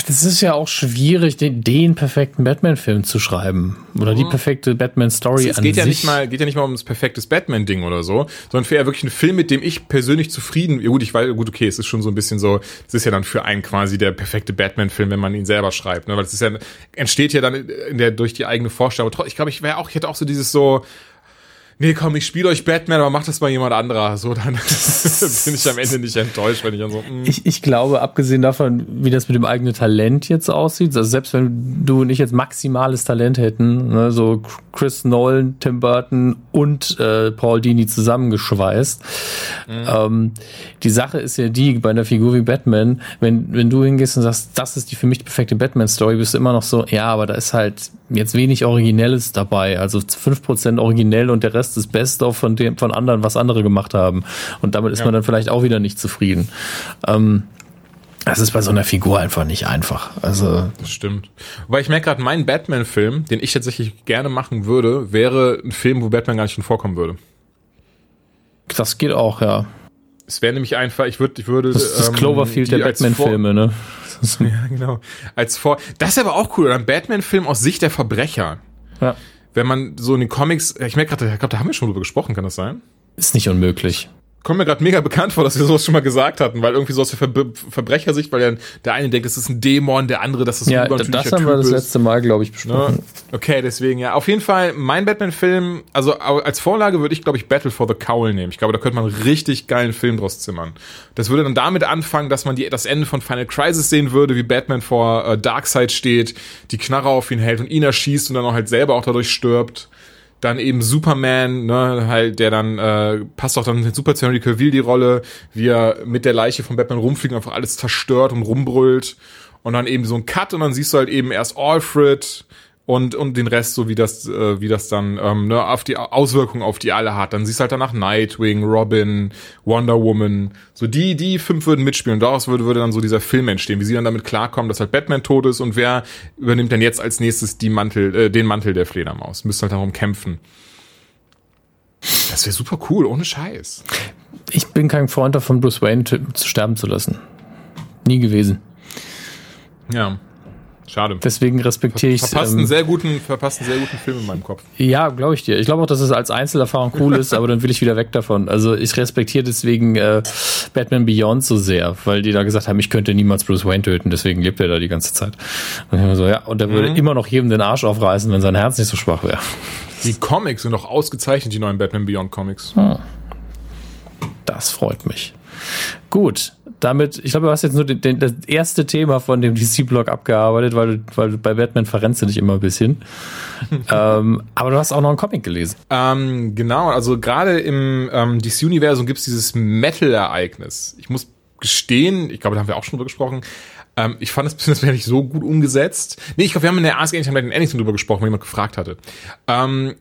Das ist ja auch schwierig, den, den perfekten Batman-Film zu schreiben. Oder die mhm. perfekte Batman-Story an geht ja sich. Nicht mal, geht ja nicht mal um das perfekte Batman-Ding oder so, sondern für ja wirklich einen Film, mit dem ich persönlich zufrieden, ja gut, ich weiß, gut, okay, es ist schon so ein bisschen so, es ist ja dann für einen quasi der perfekte Batman-Film, wenn man ihn selber schreibt, ne, weil es ist ja, entsteht ja dann in der, durch die eigene Vorstellung. Ich glaube, ich wäre auch, ich hätte auch so dieses so, nee, komm, ich spiele euch Batman, aber macht das mal jemand anderer. So, dann bin ich am Ende nicht enttäuscht, wenn ich dann so. Mm. Ich, ich glaube, abgesehen davon, wie das mit dem eigenen Talent jetzt aussieht, also selbst wenn du und ich jetzt maximales Talent hätten, ne, so Chris Nolan, Tim Burton und äh, Paul Dini zusammengeschweißt, mhm. ähm, die Sache ist ja die, bei einer Figur wie Batman, wenn, wenn du hingehst und sagst, das ist die für mich perfekte Batman-Story, bist du immer noch so, ja, aber da ist halt jetzt wenig Originelles dabei. Also fünf Prozent originell und der Rest ist Best-of von dem, von anderen, was andere gemacht haben. Und damit ist ja. man dann vielleicht auch wieder nicht zufrieden. Ähm, das ist bei so einer Figur einfach nicht einfach. Also das stimmt. Weil ich merke gerade, mein Batman-Film, den ich tatsächlich gerne machen würde, wäre ein Film, wo Batman gar nicht schon vorkommen würde. Das geht auch, ja. Es wäre nämlich einfach, ich würde, ich würde. Das ist das ähm, Cloverfield der Batman-Filme, ne? ja, genau. Als vor. Das ist aber auch cool, oder ein Batman-Film aus Sicht der Verbrecher. Ja. Wenn man so in den Comics, ich merke gerade, ich glaube, da haben wir schon drüber gesprochen, kann das sein? Ist nicht unmöglich kommt mir gerade mega bekannt vor, dass wir sowas schon mal gesagt hatten, weil irgendwie so aus der Ver Verbrechersicht, weil ja der eine denkt, es ist ein Dämon, der andere, dass es ja, ein übernatürlicher das haben wir das letzte Mal, glaube ich, besprochen. Ne? Okay, deswegen ja. Auf jeden Fall, mein Batman-Film, also als Vorlage würde ich, glaube ich, Battle for the Cowl nehmen. Ich glaube, da könnte man einen richtig geilen Film draus zimmern. Das würde dann damit anfangen, dass man die, das Ende von Final Crisis sehen würde, wie Batman vor äh, Darkseid steht, die Knarre auf ihn hält und ihn erschießt und dann auch halt selber auch dadurch stirbt dann eben Superman, ne, halt, der dann, äh, passt auch dann super zu Henry Cavill die Rolle, wie er mit der Leiche von Batman rumfliegt einfach alles zerstört und rumbrüllt. Und dann eben so ein Cut und dann siehst du halt eben erst Alfred, und und den Rest so wie das äh, wie das dann ähm, ne, auf die Auswirkungen auf die alle hat. Dann siehst du halt danach Nightwing Robin Wonder Woman. So die die fünf würden mitspielen. Und daraus würde würde dann so dieser Film entstehen wie sie dann damit klarkommen dass halt Batman tot ist. Und wer übernimmt dann jetzt als nächstes die Mantel äh, den Mantel der Fledermaus? Müsste halt darum kämpfen. Das wäre super cool ohne Scheiß. Ich bin kein Freund davon Bruce Wayne zu sterben zu lassen. Nie gewesen. Ja Schade. Deswegen respektiere ich es. Verpasst, ähm, einen sehr guten, verpasst einen sehr guten Film in meinem Kopf. Ja, glaube ich dir. Ich glaube auch, dass es als Einzelerfahrung cool ist, aber dann will ich wieder weg davon. Also ich respektiere deswegen äh, Batman Beyond so sehr, weil die da gesagt haben, ich könnte niemals Bruce Wayne töten, deswegen lebt er da die ganze Zeit. Und, ich so, ja, und er würde mhm. immer noch jedem den Arsch aufreißen, wenn sein Herz nicht so schwach wäre. Die Comics sind doch ausgezeichnet, die neuen Batman Beyond Comics. Hm. Das freut mich. Gut, damit, ich glaube, du hast jetzt nur den, den, das erste Thema von dem DC-Blog abgearbeitet, weil, du, weil du bei Batman verrennst du dich immer ein bisschen. ähm, aber du hast auch noch einen Comic gelesen. Ähm, genau, also gerade im ähm, DC-Universum gibt es dieses Metal-Ereignis. Ich muss gestehen, ich glaube, da haben wir auch schon drüber gesprochen, ähm, ich fand es das wäre nicht so gut umgesetzt. Nee, ich glaube, wir haben in der Ask Anytime Anything drüber gesprochen, wenn jemand gefragt hatte. Ähm,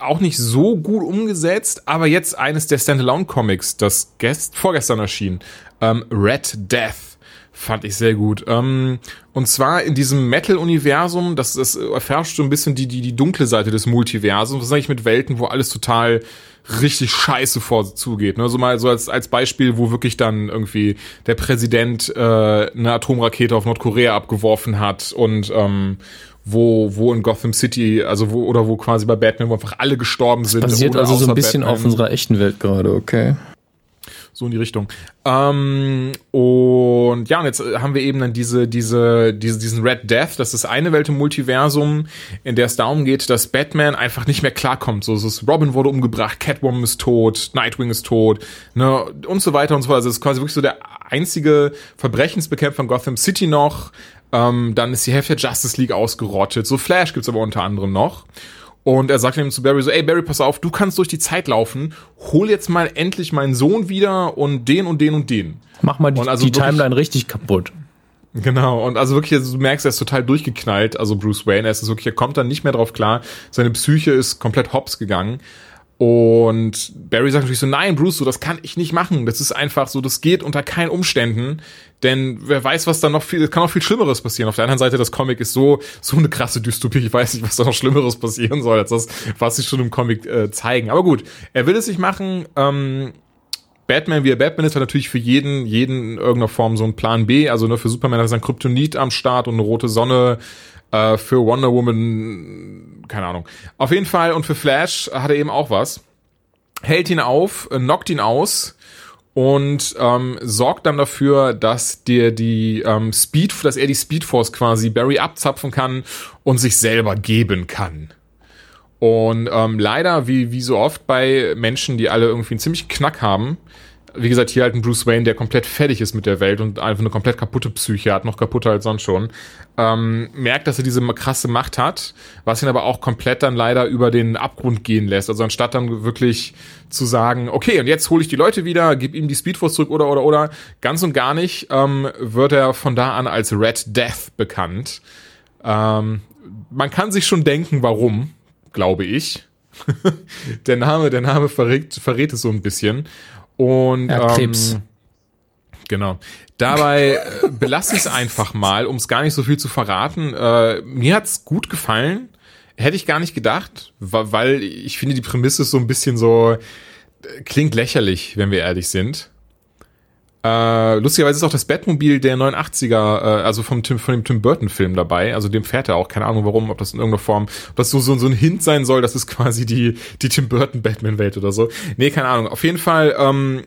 auch nicht so gut umgesetzt, aber jetzt eines der Standalone-Comics, das gest vorgestern erschien, ähm, Red Death fand ich sehr gut. Ähm, und zwar in diesem Metal-Universum, das, das erfährst so ein bisschen die, die, die dunkle Seite des Multiversums. Was sage ich mit Welten, wo alles total richtig scheiße vorzugeht. Ne? So mal so als, als Beispiel, wo wirklich dann irgendwie der Präsident äh, eine Atomrakete auf Nordkorea abgeworfen hat und ähm, wo, wo in Gotham City, also wo, oder wo quasi bei Batman, wo einfach alle gestorben sind. Das basiert also so ein bisschen Batman. auf unserer echten Welt gerade, okay. So in die Richtung. Ähm, und ja, und jetzt haben wir eben dann diese, diese, diese, diesen Red Death, das ist eine Welt im Multiversum, in der es darum geht, dass Batman einfach nicht mehr klarkommt. So, es ist Robin wurde umgebracht, Catwoman ist tot, Nightwing ist tot, ne, und so weiter und so weiter. Also es ist quasi wirklich so der einzige Verbrechensbekämpfer in Gotham City noch. Ähm, dann ist die Hälfte der Justice League ausgerottet. So Flash gibt's aber unter anderem noch. Und er sagt ihm zu Barry so, ey Barry, pass auf, du kannst durch die Zeit laufen, hol jetzt mal endlich meinen Sohn wieder und den und den und den. Mach mal die, also die Timeline richtig kaputt. Genau, und also wirklich, du merkst, er ist total durchgeknallt, also Bruce Wayne, er ist wirklich, er kommt dann nicht mehr drauf klar, seine Psyche ist komplett hops gegangen und Barry sagt natürlich so, nein, Bruce, so, das kann ich nicht machen. Das ist einfach so, das geht unter keinen Umständen. Denn wer weiß, was da noch viel, es kann noch viel Schlimmeres passieren. Auf der anderen Seite, das Comic ist so, so eine krasse Dystopie. Ich weiß nicht, was da noch Schlimmeres passieren soll, als das, was sie schon im Comic äh, zeigen. Aber gut, er will es nicht machen. Ähm, Batman, wie er Batman ist, hat natürlich für jeden, jeden in irgendeiner Form so einen Plan B. Also nur für Superman hat er ein Kryptonit am Start und eine rote Sonne. Äh, für Wonder Woman, keine Ahnung. Auf jeden Fall, und für Flash hat er eben auch was. Hält ihn auf, äh, knockt ihn aus und ähm, sorgt dann dafür, dass der die ähm, Speed, dass er die Speedforce quasi Barry abzapfen kann und sich selber geben kann. Und ähm, leider, wie, wie so oft bei Menschen, die alle irgendwie einen ziemlich Knack haben, wie gesagt, hier halt ein Bruce Wayne, der komplett fertig ist mit der Welt und einfach eine komplett kaputte Psyche hat, noch kaputter als sonst schon, ähm, merkt, dass er diese krasse Macht hat, was ihn aber auch komplett dann leider über den Abgrund gehen lässt. Also anstatt dann wirklich zu sagen, okay, und jetzt hole ich die Leute wieder, gib ihm die Speedforce zurück oder oder oder, ganz und gar nicht, ähm, wird er von da an als Red Death bekannt. Ähm, man kann sich schon denken, warum glaube ich. der Name, der Name verrät, verrät es so ein bisschen. Und ja, Krebs. Ähm, genau. Dabei äh, belasse ich es einfach mal, um es gar nicht so viel zu verraten. Äh, mir hat's gut gefallen. Hätte ich gar nicht gedacht, weil ich finde, die Prämisse ist so ein bisschen so, äh, klingt lächerlich, wenn wir ehrlich sind. Äh, lustigerweise ist auch das Batmobil der 89er, äh, also vom Tim, von dem Tim Burton Film dabei. Also dem fährt er auch. Keine Ahnung warum, ob das in irgendeiner Form, ob das so, so, so ein Hint sein soll, das ist quasi die, die Tim Burton Batman Welt oder so. Nee, keine Ahnung. Auf jeden Fall, ähm,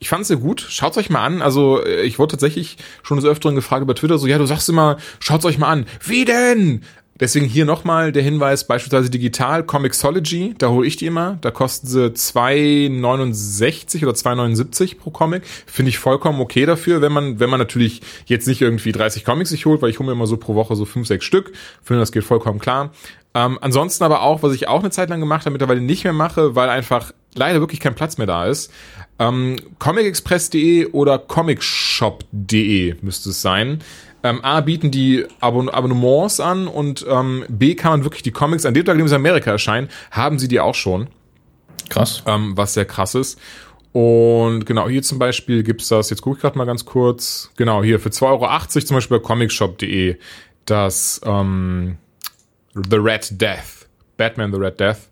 ich fand es sehr gut. Schaut's euch mal an. Also äh, ich wurde tatsächlich schon des Öfteren gefragt über Twitter, so ja, du sagst immer, schaut's euch mal an. Wie denn? Deswegen hier nochmal der Hinweis, beispielsweise digital, Comixology, da hole ich die immer. Da kosten sie 2,69 oder 2,79 pro Comic. Finde ich vollkommen okay dafür, wenn man, wenn man natürlich jetzt nicht irgendwie 30 Comics sich holt, weil ich hole mir immer so pro Woche so 5, 6 Stück. Finde, das geht vollkommen klar. Ähm, ansonsten aber auch, was ich auch eine Zeit lang gemacht habe, mittlerweile nicht mehr mache, weil einfach leider wirklich kein Platz mehr da ist. Ähm, comicexpress.de oder comicshop.de müsste es sein ähm, A, bieten die Abon Abonnements an und ähm, B, kann man wirklich die Comics, an dem Tag, an dem sie in Amerika erscheinen, haben sie die auch schon. Krass. Ähm, was sehr krass ist. Und genau, hier zum Beispiel gibt's das, jetzt gucke ich gerade mal ganz kurz, genau, hier für 2,80 Euro zum Beispiel bei comicshop.de das ähm, The Red Death, Batman The Red Death.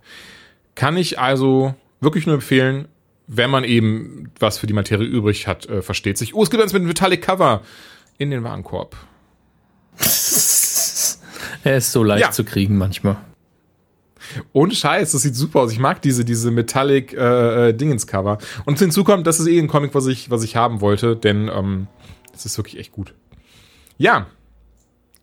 Kann ich also wirklich nur empfehlen, wenn man eben was für die Materie übrig hat, äh, versteht sich. Oh, es gibt eins mit einem Metallic Cover in den Warenkorb. er ist so leicht ja. zu kriegen manchmal. Ohne Scheiß, das sieht super aus. Ich mag diese, diese Metallic äh, äh, Dingens-Cover. Und hinzu kommt, das ist eh ein Comic, was ich, was ich haben wollte, denn ähm, das ist wirklich echt gut. Ja.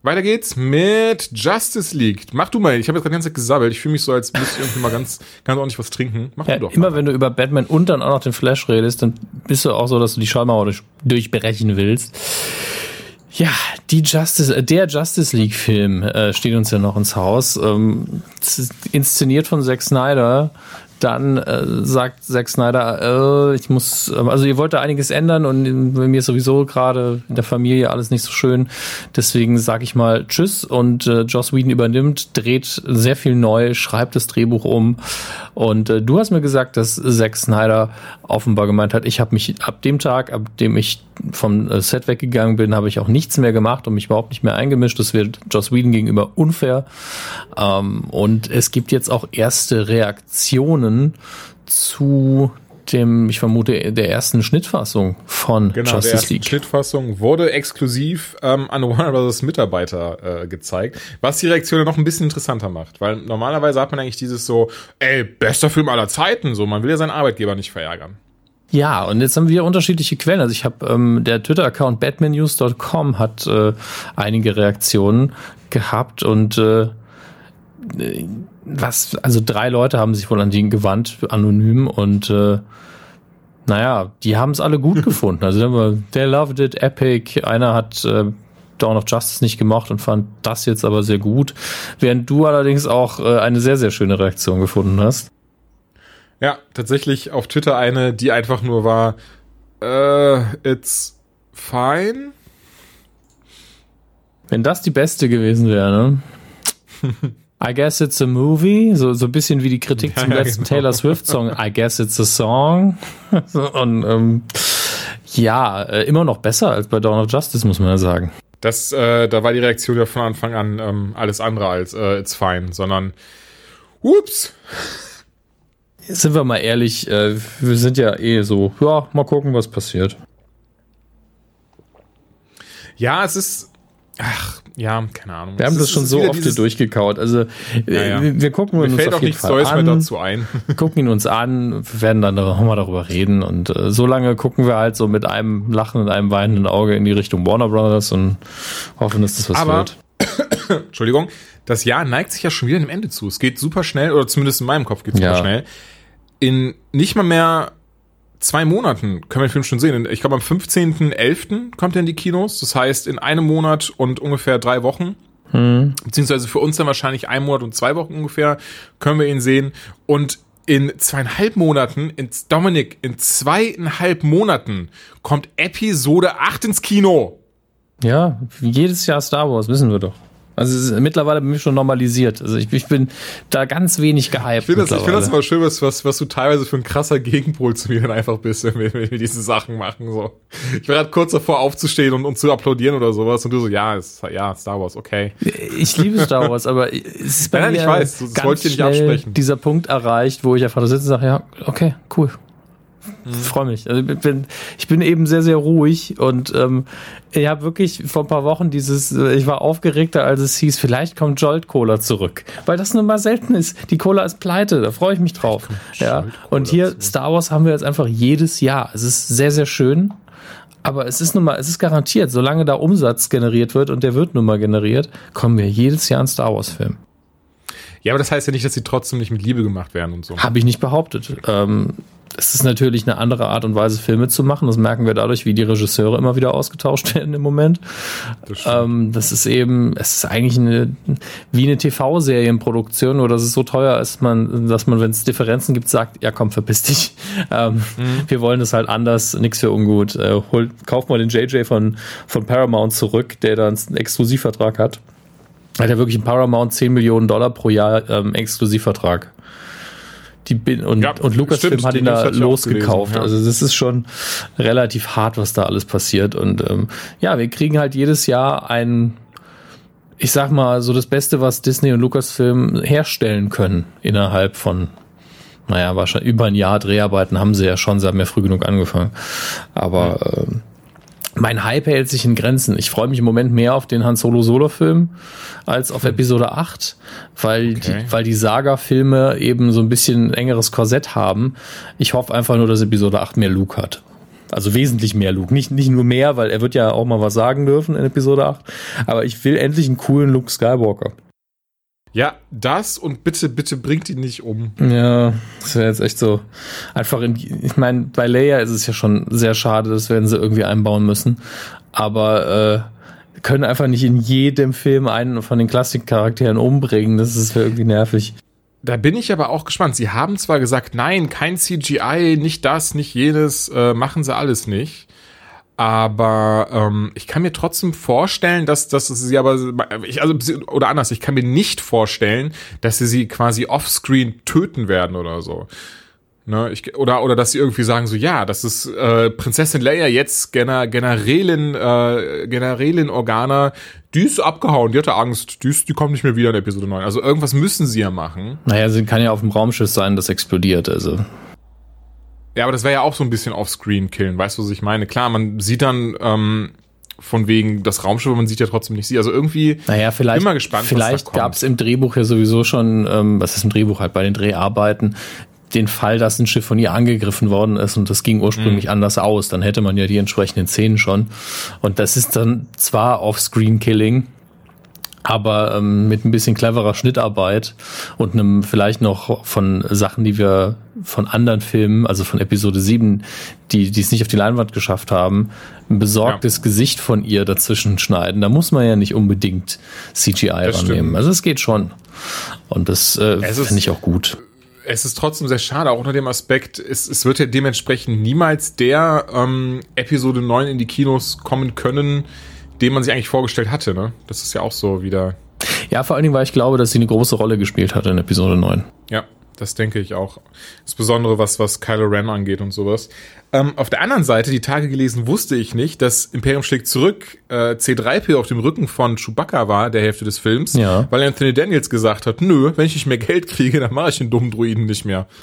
Weiter geht's mit Justice League. Mach du mal, ich habe jetzt gerade die ganze Zeit gesabbelt. Ich fühle mich so, als müsste ich irgendwie mal ganz, ganz ordentlich was trinken. Mach ja, du doch. Immer mal. wenn du über Batman und dann auch noch den Flash redest, dann bist du auch so, dass du die Schallmauer durch, durchbrechen willst. Ja, die Justice, äh, der Justice League Film äh, steht uns ja noch ins Haus. Ähm, inszeniert von Zack Snyder dann äh, sagt Zack Snyder, äh, ich muss, äh, also ihr wollt da einiges ändern und bei mir ist sowieso gerade in der Familie alles nicht so schön. Deswegen sage ich mal Tschüss und äh, Joss Whedon übernimmt, dreht sehr viel neu, schreibt das Drehbuch um. Und äh, du hast mir gesagt, dass Zack Snyder offenbar gemeint hat, ich habe mich ab dem Tag, ab dem ich vom äh, Set weggegangen bin, habe ich auch nichts mehr gemacht und mich überhaupt nicht mehr eingemischt. Das wird Joss Whedon gegenüber unfair. Ähm, und es gibt jetzt auch erste Reaktionen zu dem, ich vermute, der ersten Schnittfassung von genau, Justice der ersten League. Schnittfassung wurde exklusiv ähm, an Warner Bros. Mitarbeiter äh, gezeigt, was die Reaktion noch ein bisschen interessanter macht, weil normalerweise hat man eigentlich dieses so, ey, bester Film aller Zeiten, so, man will ja seinen Arbeitgeber nicht verärgern. Ja, und jetzt haben wir unterschiedliche Quellen. Also ich habe ähm, der Twitter-Account batmannews.com hat äh, einige Reaktionen gehabt und äh, was, also drei Leute haben sich wohl an den gewandt, anonym und äh, naja, die haben es alle gut gefunden. Also der loved it, epic. Einer hat äh, Dawn of Justice nicht gemacht und fand das jetzt aber sehr gut, während du allerdings auch äh, eine sehr, sehr schöne Reaktion gefunden hast. Ja, tatsächlich auf Twitter eine, die einfach nur war, äh, it's fine. Wenn das die beste gewesen wäre, ne? I guess it's a movie, so, so ein bisschen wie die Kritik ja, zum letzten genau. Taylor Swift-Song, I guess it's a song. Und ähm, ja, äh, immer noch besser als bei Dawn of Justice, muss man ja sagen. Das, äh, da war die Reaktion ja von Anfang an ähm, alles andere als äh, it's fine, sondern ups. Sind wir mal ehrlich, äh, wir sind ja eh so, ja, mal gucken, was passiert. Ja, es ist, ach, ja, keine Ahnung. Wir haben das, das schon so oft hier durchgekaut. Also ja, ja. Wir, wir, gucken Mir uns fällt auf auch nichts Neues an. mehr dazu ein. gucken ihn uns an, werden dann nochmal darüber reden und äh, so lange gucken wir halt so mit einem lachenden, einem weinenden Auge in die Richtung Warner Brothers und hoffen, dass das was Aber wird. Entschuldigung, das Jahr neigt sich ja schon wieder dem Ende zu. Es geht super schnell, oder zumindest in meinem Kopf geht es Ja. super schnell. In nicht mal mehr zwei Monaten können wir den Film schon sehen. Ich glaube, am 15.11. kommt er in die Kinos. Das heißt, in einem Monat und ungefähr drei Wochen. Beziehungsweise für uns dann wahrscheinlich ein Monat und zwei Wochen ungefähr können wir ihn sehen. Und in zweieinhalb Monaten, in, Dominik, in zweieinhalb Monaten kommt Episode 8 ins Kino. Ja, jedes Jahr Star Wars, wissen wir doch. Also es ist mittlerweile bei mir schon normalisiert. Also ich, ich bin da ganz wenig gehypt. Ich finde das, ich find das immer schön, was, was, was du teilweise für ein krasser Gegenpol zu mir dann einfach bist, wenn wir, wenn wir diese Sachen machen. So. Ich war gerade kurz davor aufzustehen und, und zu applaudieren oder sowas und du so, ja, ist, ja, Star Wars, okay. Ich liebe Star Wars, aber es ist bei Nein, mir nein, ich weiß, das ganz wollte ich nicht absprechen. dieser Punkt erreicht, wo ich einfach da sitze und sage, ja, okay, cool. Freue mich. Also ich bin, ich bin eben sehr, sehr ruhig und ähm, ich habe wirklich vor ein paar Wochen dieses, äh, ich war aufgeregter, als es hieß, vielleicht kommt Jolt Cola zurück. Weil das nun mal selten ist. Die Cola ist pleite, da freue ich mich drauf. Ja. Und hier zurück. Star Wars haben wir jetzt einfach jedes Jahr. Es ist sehr, sehr schön. Aber es ist nun mal, es ist garantiert, solange da Umsatz generiert wird und der wird nun mal generiert, kommen wir jedes Jahr einen Star Wars Film. Ja, aber das heißt ja nicht, dass sie trotzdem nicht mit Liebe gemacht werden und so. Habe ich nicht behauptet. Ähm, es ist natürlich eine andere Art und Weise, Filme zu machen. Das merken wir dadurch, wie die Regisseure immer wieder ausgetauscht werden im Moment. Das. Ähm, das ist eben, es ist eigentlich eine, wie eine TV-Serienproduktion, nur dass es so teuer ist, man, dass man, wenn es Differenzen gibt, sagt, ja komm, verpiss dich. Ähm, Wir wollen das halt anders, nix für ungut. Äh, hol, kauf mal den JJ von, von Paramount zurück, der da einen Exklusivvertrag hat. Hat er wirklich in Paramount 10 Millionen Dollar pro Jahr ähm, Exklusivvertrag. Die bin und, Ja, und Lucasfilm hat ihn da losgekauft. ja. Also das ist schon relativ hart, was da alles passiert. Und ähm, ja, wir kriegen halt jedes Jahr ein, ich sag mal, so das Beste, was Disney und Lucasfilm herstellen können innerhalb von, naja, wahrscheinlich über ein Jahr Dreharbeiten haben sie ja schon, sie haben ja früh genug angefangen. Aber ähm, mein Hype hält sich in Grenzen. Ich freue mich im Moment mehr auf den Han Solo Solo Film als auf Episode 8, weil Okay. die, weil die Saga Filme eben so ein bisschen engeres Korsett haben. Ich hoffe einfach nur, dass Episode 8 mehr Luke hat. Also wesentlich mehr Luke. Nicht, nicht nur mehr, weil er wird ja auch mal was sagen dürfen in Episode 8. Aber ich will endlich einen coolen Luke Skywalker. Ja, das und bitte, bitte bringt ihn nicht um. Ja, das wäre jetzt echt so einfach in, ich meine, bei Leia ist es ja schon sehr schade, das werden sie irgendwie einbauen müssen. Aber äh, können einfach nicht in jedem Film einen von den Klassikcharakteren umbringen. Das ist irgendwie nervig. Da bin ich aber auch gespannt. Sie haben zwar gesagt, nein, kein CGI, nicht das, nicht jenes, äh, machen sie alles nicht. Aber ähm, ich kann mir trotzdem vorstellen, dass, dass sie aber, ich, also, oder anders, ich kann mir nicht vorstellen, dass sie sie quasi offscreen töten werden oder so. Ne, ich, oder, oder dass sie irgendwie sagen so, ja, das ist äh, Prinzessin Leia jetzt Gener, Generälin, äh, Generälin Organa, die ist abgehauen, die hatte Angst, die, ist, die kommt nicht mehr wieder in Episode 9. Also irgendwas müssen sie ja machen. Naja, sie kann ja auf dem Raumschiff sein, das explodiert. Also Ja, aber das wäre ja auch so ein bisschen offscreen killen, weißt du, was ich meine? Klar, man sieht dann ähm, von wegen das Raumschiff, aber man sieht ja trotzdem nicht sie. Also irgendwie Naja, vielleicht, mal gespannt, vielleicht gab es im Drehbuch ja sowieso schon, ähm, was ist im Drehbuch halt bei den Dreharbeiten, den Fall, dass ein Schiff von ihr angegriffen worden ist und das ging Mhm. ursprünglich anders aus. Dann hätte man ja die entsprechenden Szenen schon. Und das ist dann zwar Off-Screen-Killing, aber ähm, mit ein bisschen cleverer Schnittarbeit und einem vielleicht noch von Sachen, die wir von anderen Filmen, also von Episode 7, die die es nicht auf die Leinwand geschafft haben, ein besorgtes Gesicht von ihr dazwischen schneiden. Da muss man ja nicht unbedingt CGI Das rannehmen. stimmt. Also es geht schon. Und das äh, finde ich auch gut. es ist trotzdem sehr schade, auch unter dem Aspekt, es, es wird ja dementsprechend niemals der ähm, Episode 9 in die Kinos kommen können, den man sich eigentlich vorgestellt hatte, ne? Das ist ja auch so wieder. Ja, vor allen Dingen, weil ich glaube, dass sie eine große Rolle gespielt hat in Episode 9. Ja, das denke ich auch. Insbesondere was, was Kylo Ren angeht und sowas. Ähm, auf der anderen Seite, die Tage gelesen, wusste ich nicht, dass Imperium schlägt zurück äh, C3P auf dem Rücken von Chewbacca war, der Hälfte des Films, Ja. weil Anthony Daniels gesagt hat, nö, wenn ich nicht mehr Geld kriege, dann mache ich den dummen Druiden nicht mehr.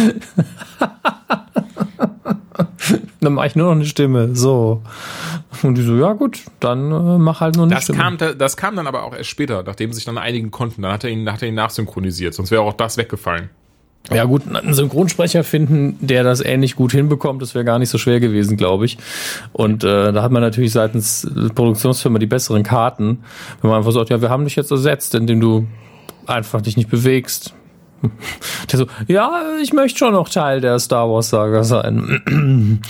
Dann mache ich nur noch eine Stimme. So. Und die so, ja gut, dann äh, mach halt nur eine Das Stimme. kam, da- das kam dann aber auch erst später, nachdem sich dann einigen konnten. Dann hat er ihn, hat er ihn nachsynchronisiert, sonst wäre auch das weggefallen. Ja gut, einen Synchronsprecher finden, der das ähnlich gut hinbekommt, das wäre gar nicht so schwer gewesen, glaube ich. Und äh, da hat man natürlich seitens Produktionsfirma die besseren Karten, wenn man einfach sagt, ja, wir haben dich jetzt ersetzt, indem du einfach dich nicht bewegst. Der so, ja, ich möchte schon noch Teil der Star Wars Saga sein.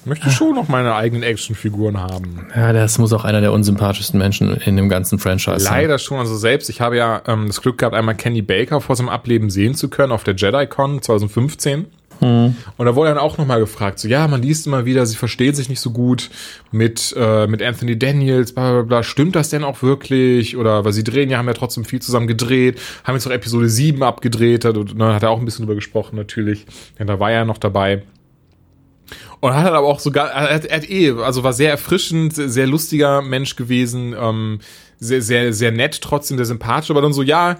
Ich möchte schon noch meine eigenen Actionfiguren haben. Ja, das muss auch einer der unsympathischsten Menschen in dem ganzen Franchise sein. Leider schon. Also selbst, ich habe ja ähm, das Glück gehabt, einmal Kenny Baker vor seinem Ableben sehen zu können auf der JediCon 2015. Und da wurde dann auch nochmal gefragt, so ja, man liest immer wieder, sie verstehen sich nicht so gut mit, äh, mit Anthony Daniels, bla bla bla. Stimmt das denn auch wirklich? Oder weil sie drehen ja, haben ja trotzdem viel zusammen gedreht, haben jetzt auch Episode 7 abgedreht, hat, und, ne, hat er auch ein bisschen drüber gesprochen natürlich. Denn da war er noch dabei. Und hat aber auch sogar, er hat, hat eh, also war sehr erfrischend, sehr, sehr lustiger Mensch gewesen, ähm, sehr, sehr, sehr nett, trotzdem sehr sympathisch, aber dann so, ja,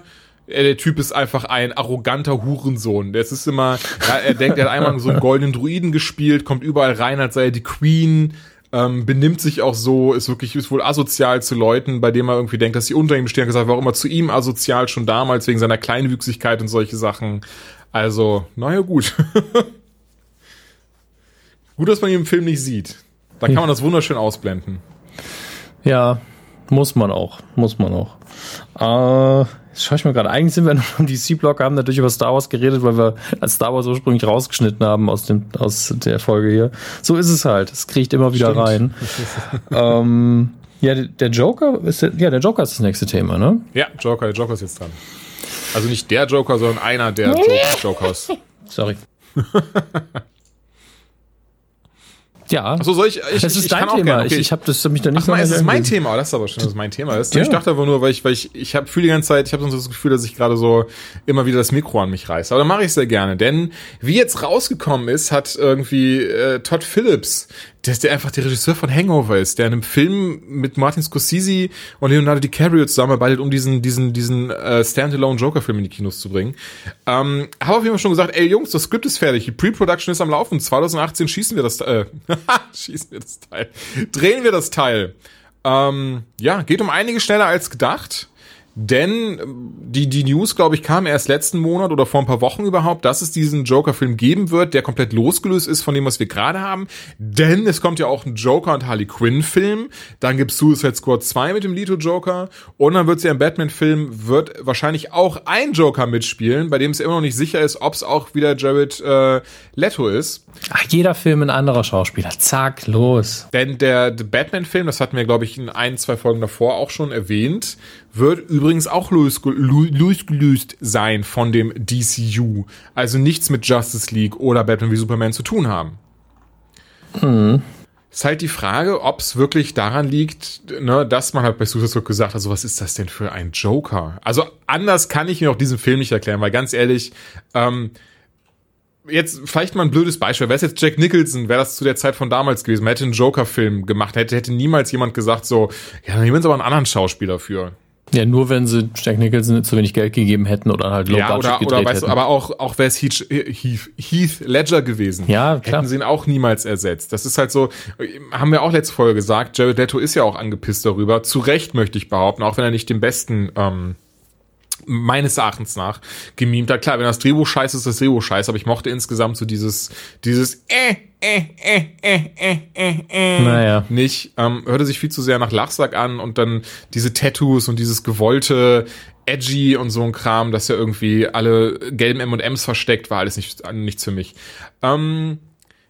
der Typ ist einfach ein arroganter Hurensohn. Das ist immer, ja, er denkt, er hat einmal so einen goldenen Druiden gespielt, kommt überall rein, als sei er die Queen, ähm, benimmt sich auch so, ist wirklich, ist wohl asozial zu Leuten, bei denen man irgendwie denkt, dass sie unter ihm stehen, gesagt, war auch immer zu ihm asozial schon damals, wegen seiner Kleinwüchsigkeit und solche Sachen. Also, naja, gut. gut, dass man ihn im Film nicht sieht. Da kann man das wunderschön ausblenden. Ja, muss man auch. Muss man auch. Äh, jetzt schaue ich mir gerade, eigentlich sind wir noch im DC-Blog, haben natürlich über Star Wars geredet, weil wir als Star Wars ursprünglich rausgeschnitten haben aus, dem, aus der Folge hier. So ist es halt. Es kriegt immer wieder Stimmt. rein. ähm, ja, der Joker ist der, ja, der Joker ist das nächste Thema, ne? Ja, Joker, der Joker ist jetzt dran. Also nicht der Joker, sondern einer der Jo- Jokers. Sorry. Ja. Achso, soll ich, ich, das ist ich dein Thema. gerne, okay. Ich, ich habe das mich da nicht Ach, mein, es ist mein. Thema, das ist aber schön, dass es mein Thema ist. Ja. Ich dachte aber nur, weil ich, weil ich, ich habe für die ganze Zeit, ich habe so das Gefühl, dass ich gerade so immer wieder das Mikro an mich reiße. Aber dann mache ich sehr gerne, denn wie jetzt rausgekommen ist, hat irgendwie äh, Todd Phillips, der, der einfach der Regisseur von Hangover ist, der in einem Film mit Martin Scorsese und Leonardo DiCaprio zusammenarbeitet, um diesen diesen diesen äh, Standalone Joker-Film in die Kinos zu bringen. Ähm, habe auf jeden Fall schon gesagt, ey Jungs, das Skript ist fertig, die Pre-Production ist am Laufen. 2018 schießen wir das, äh, schießen wir das Teil, drehen wir das Teil. Ähm, ja, geht um einige schneller als gedacht. Denn ähm, die, die News, glaube ich, kam erst letzten Monat oder vor ein paar Wochen überhaupt, dass es diesen Joker-Film geben wird, der komplett losgelöst ist von dem, was wir gerade haben. Denn es kommt ja auch ein Joker und Harley Quinn-Film. Dann gibt's Suicide Squad 2 mit dem Lito Joker. Und dann wird's ja im Batman-Film, wird wahrscheinlich auch ein Joker mitspielen, bei dem es immer noch nicht sicher ist, ob's auch wieder Jared äh, Leto ist. Ach, jeder Film ein anderer Schauspieler. Zack, los. Denn der, der Batman-Film, das hatten wir, glaube ich, in ein, zwei Folgen davor auch schon erwähnt, wird übrigens auch losge- lo- losgelöst sein von dem DCU. Also nichts mit Justice League oder Batman wie Superman zu tun haben. Ist halt die Frage, ob es wirklich daran liegt, ne, dass man halt bei Suicide Squad gesagt hat, so was ist das denn für ein Joker? Also anders kann ich mir auch diesen Film nicht erklären, weil ganz ehrlich, ähm, jetzt vielleicht mal ein blödes Beispiel. Wäre es jetzt Jack Nicholson, wäre das zu der Zeit von damals gewesen. Man hätte einen Joker-Film gemacht, hätte, hätte niemals jemand gesagt so, ja, dann nehmen wir uns aber einen anderen Schauspieler für. Ja, nur wenn sie Jack Nicholson zu wenig Geld gegeben hätten oder halt Low ja, Budget oder, gedreht oder weißt hätten. aber auch, auch wäre es Heath, Heath, Heath Ledger gewesen. Ja, klar. Hätten sie ihn auch niemals ersetzt. Das ist halt so, haben wir auch letzte Folge gesagt, Jared Leto ist ja auch angepisst darüber. Zu Recht möchte ich behaupten, auch wenn er nicht den besten, ähm, meines Erachtens nach gemimt hat. Klar, wenn das Drehbuch scheiße ist, ist das Drehbuch scheiße, aber ich mochte insgesamt so dieses, dieses äh, äh, äh, äh, äh, äh, Naja. nicht. Ähm, hörte sich viel zu sehr nach Lachsack an und dann diese Tattoos und dieses gewollte edgy und so ein Kram, das ja irgendwie alle gelben M&Ms versteckt, war alles nicht, nichts für mich. Ähm,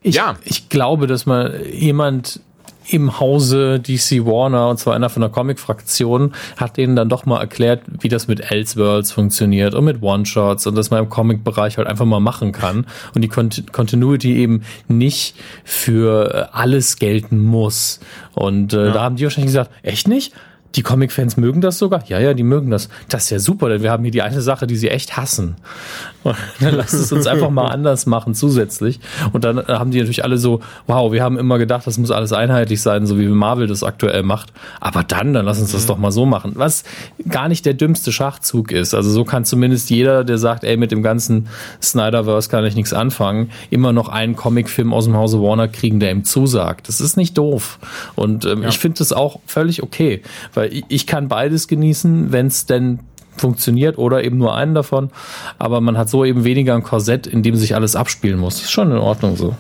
Ich, Ja. ich glaube, dass mal jemand im Hause DC Warner, und zwar einer von der Comic-Fraktion, hat denen dann doch mal erklärt, wie das mit Elseworlds funktioniert und mit One-Shots und dass man im Comic-Bereich halt einfach mal machen kann und die Cont Continuity eben nicht für äh, alles gelten muss. Und äh, da haben die wahrscheinlich gesagt, echt nicht? Die Comic-Fans mögen das sogar? Ja, ja, die mögen das. Das ist ja super, denn wir haben hier die eine Sache, die sie echt hassen. Und dann lass es uns einfach mal anders machen zusätzlich. Und dann äh, haben die natürlich alle so, wow, wir haben immer gedacht, das muss alles einheitlich sein, so wie Marvel das aktuell macht. Aber dann, dann lass uns das doch mal so machen. Was gar nicht der dümmste Schachzug ist. Also so kann zumindest jeder, der sagt, ey, mit dem ganzen Snyderverse kann ich nichts anfangen, immer noch einen Comicfilm aus dem Hause Warner kriegen, der ihm zusagt. Das ist nicht doof. Und ähm, ich finde das auch völlig okay, weil ich, ich kann beides genießen, wenn es denn funktioniert oder eben nur einen davon. Aber man hat so eben weniger ein Korsett, in dem sich alles abspielen muss. Das ist schon in Ordnung so.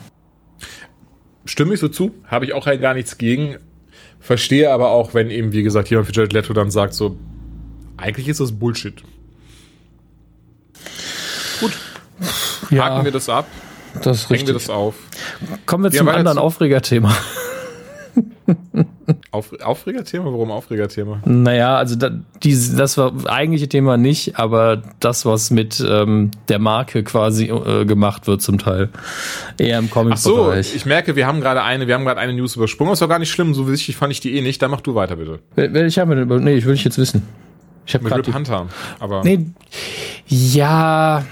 Stimme ich so zu, habe ich auch halt gar nichts gegen. Verstehe aber auch, wenn eben, wie gesagt, jemand wie Jared Leto dann sagt, so, eigentlich ist das Bullshit. Gut. Ja, Haken wir das ab. Das Hängen wir das auf. Kommen wir, wir zum anderen Aufregerthema. Auf, Aufregerthema? Warum Aufregerthema? Naja, also da, die, das war eigentliche Thema nicht, aber das, was mit ähm, der Marke quasi äh, gemacht wird zum Teil. Eher im Comic-Bereich. Ach so, ich merke, wir haben gerade eine, wir haben gerade eine News übersprungen. Das war gar nicht schlimm, so wichtig fand ich die eh nicht. Dann mach du weiter, bitte. Ich habe nee, ich will ich jetzt wissen. Ich habe Rip Hunter, aber. Nee, ja.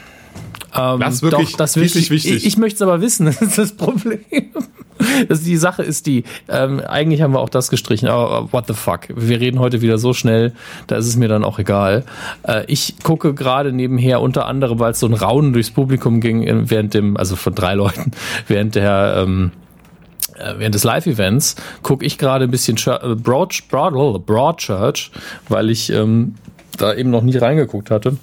Ähm, das ist wirklich doch, das wichtig, wichtig. Ich, ich möchte es aber wissen, das ist das Problem. Das die Sache ist die, ähm, eigentlich haben wir auch das gestrichen, aber what the fuck. Wir reden heute wieder so schnell, da ist es mir dann auch egal. Äh, ich gucke gerade nebenher unter anderem, weil es so ein Raunen durchs Publikum ging, während dem, also von drei Leuten, während der ähm, äh, während des Live-Events gucke ich gerade ein bisschen äh, Broad, Broad, Broadchurch, weil ich ähm, da eben noch nie reingeguckt hatte.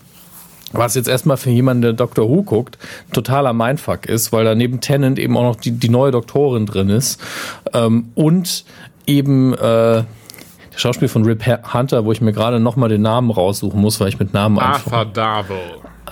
Was jetzt erstmal für jemanden, der Doctor Who guckt, totaler Mindfuck ist, weil da neben Tennant eben auch noch die, die neue Doktorin drin ist. Ähm, und eben äh, der Schauspiel von Rip Hunter, wo ich mir gerade nochmal den Namen raussuchen muss, weil ich mit Namen Arthur Darvel.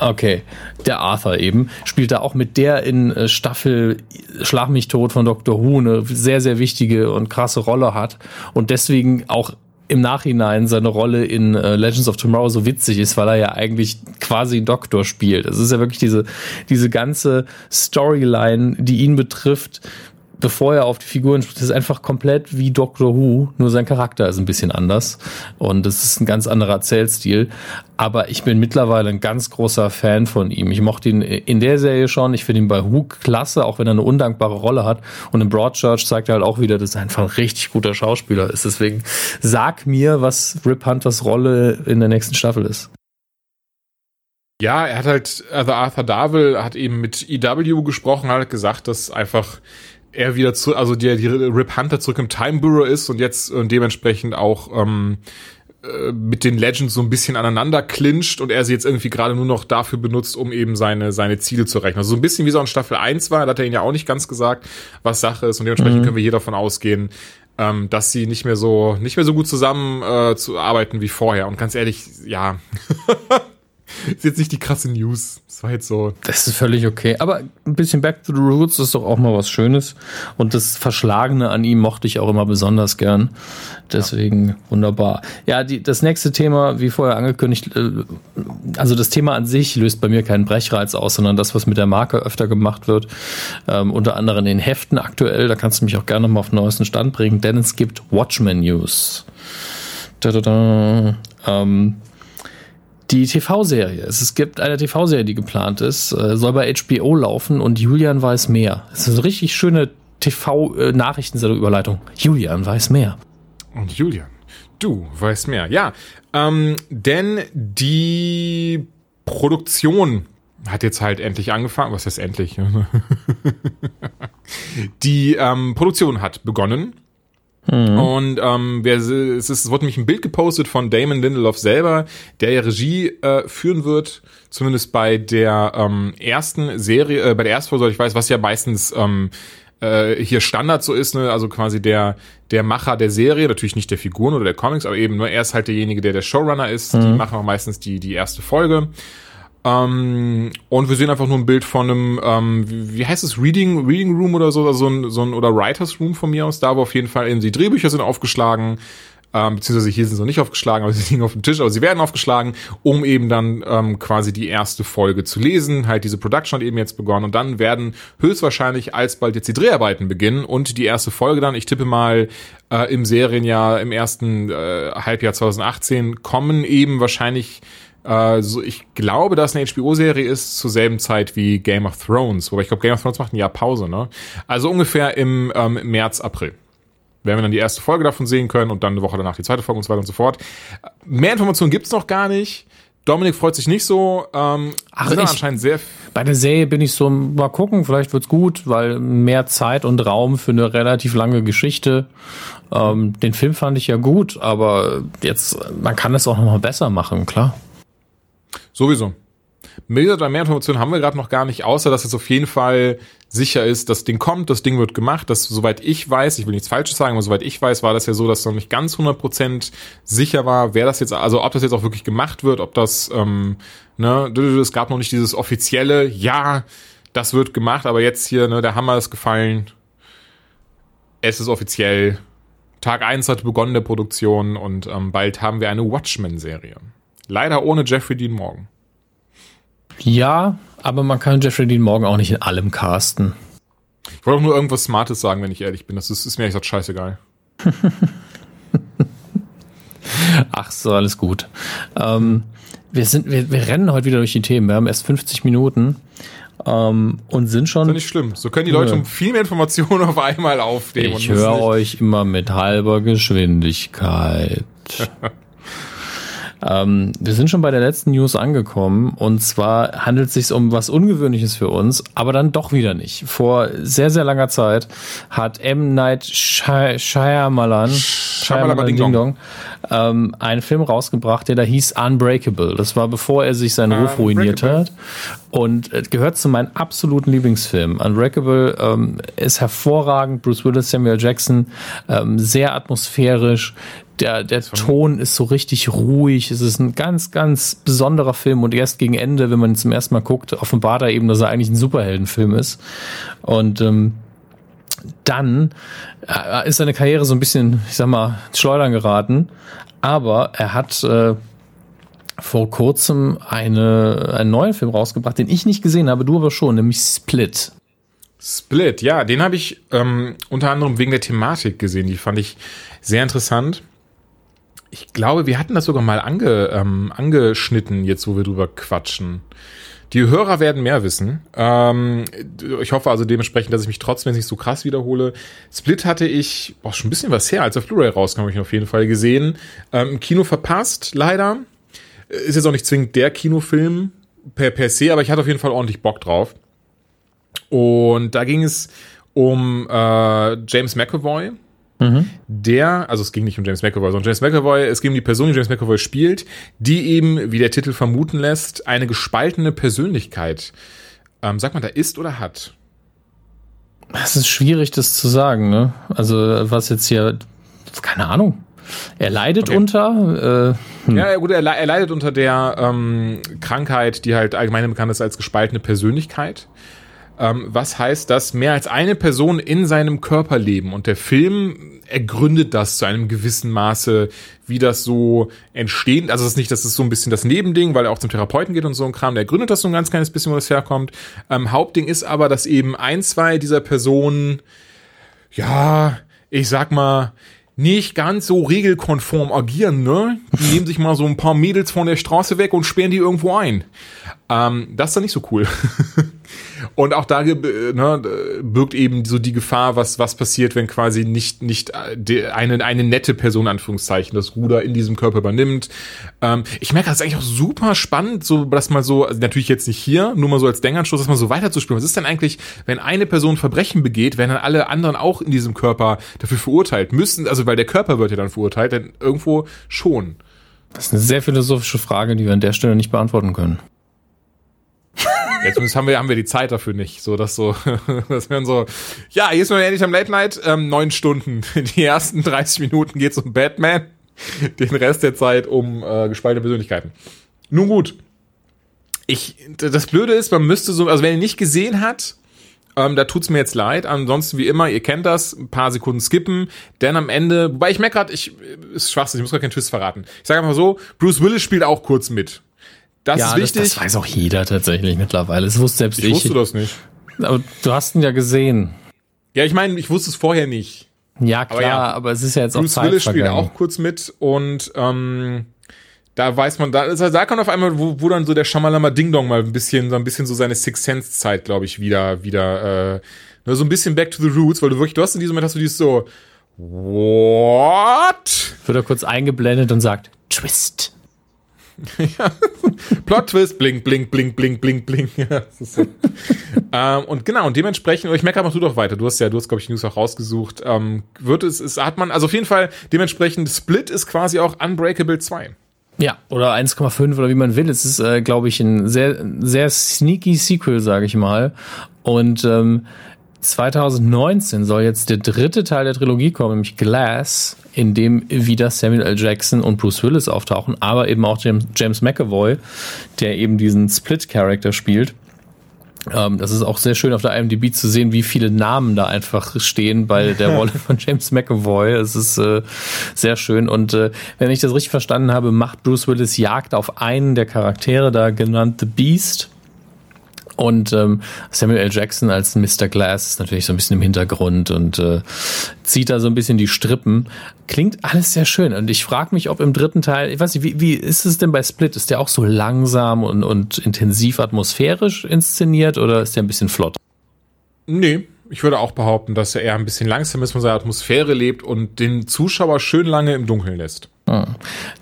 Okay, der Arthur eben spielt da auch mit der in äh, Staffel Schlag mich tot von Doctor Who eine sehr sehr wichtige und krasse Rolle hat und deswegen auch im Nachhinein seine Rolle in äh, Legends of Tomorrow so witzig ist, weil er ja eigentlich quasi Doktor spielt. Es ist ja wirklich diese, diese ganze Storyline, die ihn betrifft, bevor er auf die Figuren spricht, ist einfach komplett wie Doctor Who, nur sein Charakter ist ein bisschen anders und es ist ein ganz anderer Erzählstil. Aber ich bin mittlerweile ein ganz großer Fan von ihm. Ich mochte ihn in der Serie schon. Ich finde ihn bei Who klasse, auch wenn er eine undankbare Rolle hat. Und in Broadchurch zeigt er halt auch wieder, dass er einfach ein richtig guter Schauspieler ist. Deswegen sag mir, was Rip Hunters Rolle in der nächsten Staffel ist. Ja, er hat halt, also Arthur Darwell hat eben mit EW gesprochen, hat gesagt, dass einfach er wieder zu, also der die Rip Hunter zurück im Time Bureau ist und jetzt und dementsprechend auch ähm, äh, mit den Legends so ein bisschen aneinander clincht und er sie jetzt irgendwie gerade nur noch dafür benutzt, um eben seine, seine Ziele zu rechnen. Also so ein bisschen wie so in Staffel 1 war, da hat er ihn ja auch nicht ganz gesagt, was Sache ist und dementsprechend mhm. können wir hier davon ausgehen, ähm, dass sie nicht mehr so, nicht mehr so gut zusammen äh, zu arbeiten wie vorher. Und ganz ehrlich, ja, ist jetzt nicht die krasse News. Das war jetzt so. Das ist völlig okay. Aber ein bisschen Back to the Roots ist doch auch mal was Schönes. Und das Verschlagene an ihm mochte ich auch immer besonders gern. Deswegen ja. wunderbar. Ja, die, das nächste Thema, wie vorher angekündigt, äh, also das Thema an sich löst bei mir keinen Brechreiz aus, sondern das, was mit der Marke öfter gemacht wird. Ähm, unter anderem in Heften aktuell. Da kannst du mich auch gerne mal auf den neuesten Stand bringen, denn es gibt Watchmen News. Da, da, da. Ähm, die TV-Serie. Es gibt eine TV-Serie, die geplant ist, äh, soll bei HBO laufen und Julian weiß mehr. Es ist eine richtig schöne TV-Nachrichtensendung-Überleitung. Julian weiß mehr. Und Julian, du weißt mehr. Ja, ähm, denn die Produktion hat jetzt halt endlich angefangen. Was heißt endlich? die ähm, Produktion hat begonnen Mhm. Und ähm, wer, es, ist, es wurde nämlich ein Bild gepostet von Damon Lindelof selber, der ja Regie äh, führen wird, zumindest bei der ähm, ersten Serie, äh, bei der ersten Folge, ich weiß, was ja meistens ähm, äh, hier Standard so ist, ne? also quasi der der Macher der Serie, natürlich nicht der Figuren oder der Comics, aber eben nur er ist halt derjenige, der der Showrunner ist. Mhm. Die machen auch meistens die die erste Folge. Ähm, und wir sehen einfach nur ein Bild von einem, ähm, wie, wie, heißt es, Reading, Reading Room oder so, so ein, so ein oder Writers Room von mir aus, da wo auf jeden Fall eben die Drehbücher sind aufgeschlagen, ähm, beziehungsweise hier sind sie noch nicht aufgeschlagen, aber sie liegen auf dem Tisch, aber sie werden aufgeschlagen, um eben dann ähm, quasi die erste Folge zu lesen. Halt diese Production hat eben jetzt begonnen und dann werden höchstwahrscheinlich alsbald jetzt die Dreharbeiten beginnen und die erste Folge dann, ich tippe mal äh, im Serienjahr, im ersten äh, Halbjahr 2018 kommen eben wahrscheinlich also ich glaube, dass eine HBO-Serie ist zur selben Zeit wie Game of Thrones. Wobei ich glaube, Game of Thrones macht ein Jahr Pause, ne? Also ungefähr im ähm, März, April. Werden wir dann die erste Folge davon sehen können und dann eine Woche danach die zweite Folge und so weiter und so fort. Mehr Informationen gibt's noch gar nicht. Dominik freut sich nicht so. Ähm, Ach, ich, anscheinend sehr. Bei der Serie bin ich so, mal gucken, vielleicht wird's gut, weil mehr Zeit und Raum für eine relativ lange Geschichte. Ähm, den Film fand ich ja gut, aber jetzt, man kann es auch noch mal besser machen, klar. Sowieso. Mehr oder mehr Informationen haben wir gerade noch gar nicht, außer dass es auf jeden Fall sicher ist, das Ding kommt, das Ding wird gemacht. Das, soweit ich weiß, ich will nichts Falsches sagen, aber soweit ich weiß, war das ja so, dass noch nicht ganz 100% sicher war, wer das jetzt, also ob das jetzt auch wirklich gemacht wird, ob das, ähm, ne, es gab noch nicht dieses offizielle, ja, das wird gemacht, aber jetzt hier, ne, der Hammer ist gefallen. Es ist offiziell. Tag 1 hat begonnen der Produktion und ähm, bald haben wir eine Watchmen-Serie. Leider ohne Jeffrey Dean Morgan. Ja, aber man kann Jeffrey Dean Morgan auch nicht in allem casten. Ich wollte auch nur irgendwas Smartes sagen, wenn ich ehrlich bin. Das ist, ist mir echt scheißegal. Ach so, alles gut. Ähm, wir, sind, wir, wir rennen heute wieder durch die Themen. Wir haben erst 50 Minuten ähm, und sind schon. Das ist nicht schlimm. So können die Leute ja. viel mehr Informationen auf einmal aufnehmen. Ich höre euch immer mit halber Geschwindigkeit. Ähm, wir sind schon bei der letzten News angekommen und zwar handelt es sich um was Ungewöhnliches für uns, aber dann doch wieder nicht. Vor sehr, sehr langer Zeit hat M. Night Shy Shyamalan, Shyamalan Ding Dong, ähm, einen Film rausgebracht, der da hieß Unbreakable. Das war bevor er sich seinen Ruf ruiniert hat und äh, gehört zu meinen absoluten Lieblingsfilmen. Unbreakable ähm, ist hervorragend, Bruce Willis, Samuel Jackson, ähm, sehr atmosphärisch, der, der Ton ist so richtig ruhig. Es ist ein ganz, ganz besonderer Film und erst gegen Ende, wenn man ihn zum ersten Mal guckt, offenbart er eben, dass er eigentlich ein Superheldenfilm ist. Und ähm, dann äh, ist seine Karriere so ein bisschen, ich sag mal, schleudern geraten. Aber er hat äh, vor kurzem eine, einen neuen Film rausgebracht, den ich nicht gesehen habe, du aber schon, nämlich Split. Split, ja, den habe ich ähm, unter anderem wegen der Thematik gesehen. Die fand ich sehr interessant ich glaube, wir hatten das sogar mal ange, ähm, angeschnitten, jetzt wo wir drüber quatschen. Die Hörer werden mehr wissen. Ähm, ich hoffe also dementsprechend, dass ich mich trotzdem nicht so krass wiederhole. Split hatte ich boah, schon ein bisschen was her, als auf Blu-ray rauskam, habe ich auf jeden Fall gesehen. Ähm, Kino verpasst, leider. Ist jetzt auch nicht zwingend der Kinofilm per, per se, aber ich hatte auf jeden Fall ordentlich Bock drauf. Und da ging es um äh, James McAvoy, Mhm. Der, also es ging nicht um James McAvoy, sondern James McAvoy, es ging um die Person, die James McAvoy spielt, die eben, wie der Titel vermuten lässt, eine gespaltene Persönlichkeit, ähm, sagt man da ist oder hat? Es ist schwierig, das zu sagen, ne? Also, was jetzt hier, keine Ahnung. Er leidet okay. unter. Äh, hm. Ja, gut, er, er, leidet unter der ähm, Krankheit, die halt allgemein bekannt ist als gespaltene Persönlichkeit. Ähm, was heißt, dass mehr als eine Person in seinem Körper leben und der Film ergründet das zu einem gewissen Maße, wie das so entsteht. Also es ist nicht, das ist so ein bisschen das Nebending, weil er auch zum Therapeuten geht und so ein Kram. Der gründet das so ein ganz kleines bisschen, wo das herkommt. Ähm, Hauptding ist aber, dass eben ein, zwei dieser Personen, ja, ich sag mal, nicht ganz so regelkonform agieren, ne? Die nehmen sich mal so ein paar Mädels von der Straße weg und sperren die irgendwo ein. Ähm, das ist dann nicht so cool. und auch da ne, birgt eben so die Gefahr, was, was passiert, wenn quasi nicht, nicht äh, eine, eine nette Person, Anführungszeichen, das Ruder in diesem Körper übernimmt. Ähm, ich merke, das ist eigentlich auch super spannend, so, dass mal so, also natürlich jetzt nicht hier, nur mal so als Denkanstoß, dass man so weiterzuspielen. Was ist denn eigentlich, wenn eine Person Verbrechen begeht, werden dann alle anderen auch in diesem Körper dafür verurteilt? Müssen, also weil der Körper wird ja dann verurteilt, denn irgendwo schon. Das ist eine sehr philosophische Frage, die wir an der Stelle nicht beantworten können. Ja, zumindest haben wir, haben wir die Zeit dafür nicht. So, dass so, das wären so, ja, hier ist noch endlich am Late Night, ähm, neun Stunden. Die ersten 30 Minuten geht's um Batman, den Rest der Zeit um äh, gespaltene Persönlichkeiten. Nun gut. Ich, das Blöde ist, man müsste so, also wenn ihr nicht gesehen hat, ähm, da tut's mir jetzt leid. Ansonsten, wie immer, ihr kennt das, ein paar Sekunden skippen, denn am Ende, wobei ich merke gerade, ich, ist Schwachsinn, ich muss gar keinen Twist verraten. Ich sage einfach so, Bruce Willis spielt auch kurz mit. Das ja, ist wichtig. Das, das weiß auch jeder tatsächlich mittlerweile. Das wusste selbst ich. Ich wusste das nicht. Aber du hast ihn ja gesehen. Ja, ich meine, ich wusste es vorher nicht. Ja, klar, aber, ja, aber es ist ja jetzt Bruce auch Zeit Willis spielt auch kurz mit und ähm, da weiß man, da, also da kann auf einmal, wo, wo dann so der Shamalama Ding Dong mal ein bisschen, so ein bisschen so seine Six Sense Zeit, glaube ich, wieder, wieder, äh, so ein bisschen back to the roots, weil du wirklich, du hast in diesem Moment hast du dieses so, what? Wird er kurz eingeblendet und sagt, Twist Plot Twist, blink, blink, blink, blink, blink, blink. Ja, ähm, und genau, und dementsprechend, ich merke aber, du doch weiter. Du hast ja, du hast, glaube ich, News auch rausgesucht. Ähm, wird es, es, hat man, also auf jeden Fall, dementsprechend, Split ist quasi auch Unbreakable 2. Ja, oder 1,5 oder wie man will. Es ist, äh, glaube ich, ein sehr, sehr sneaky Sequel, sage ich mal. Und ähm, 2019 soll jetzt der dritte Teil der Trilogie kommen, nämlich Glass, in dem wieder Samuel L. Jackson und Bruce Willis auftauchen, aber eben auch James, James McAvoy, der eben diesen Split-Charakter spielt. Ähm, das ist auch sehr schön auf der IMDb zu sehen, wie viele Namen da einfach stehen bei der Rolle von James McAvoy. Es ist äh, sehr schön. Und äh, wenn ich das richtig verstanden habe, macht Bruce Willis Jagd auf einen der Charaktere, da genannt The Beast. Und ähm, Samuel L. Jackson als Mr. Glass ist natürlich so ein bisschen im Hintergrund und äh, zieht da so ein bisschen die Strippen. Klingt alles sehr schön. Und ich frage mich, ob im dritten Teil, ich weiß nicht, wie, wie ist es denn bei Split? Ist der auch so langsam und, und intensiv atmosphärisch inszeniert oder ist der ein bisschen flott? Nee, ich würde auch behaupten, dass er eher ein bisschen langsam ist, von seiner Atmosphäre lebt und den Zuschauer schön lange im Dunkeln lässt. Ah,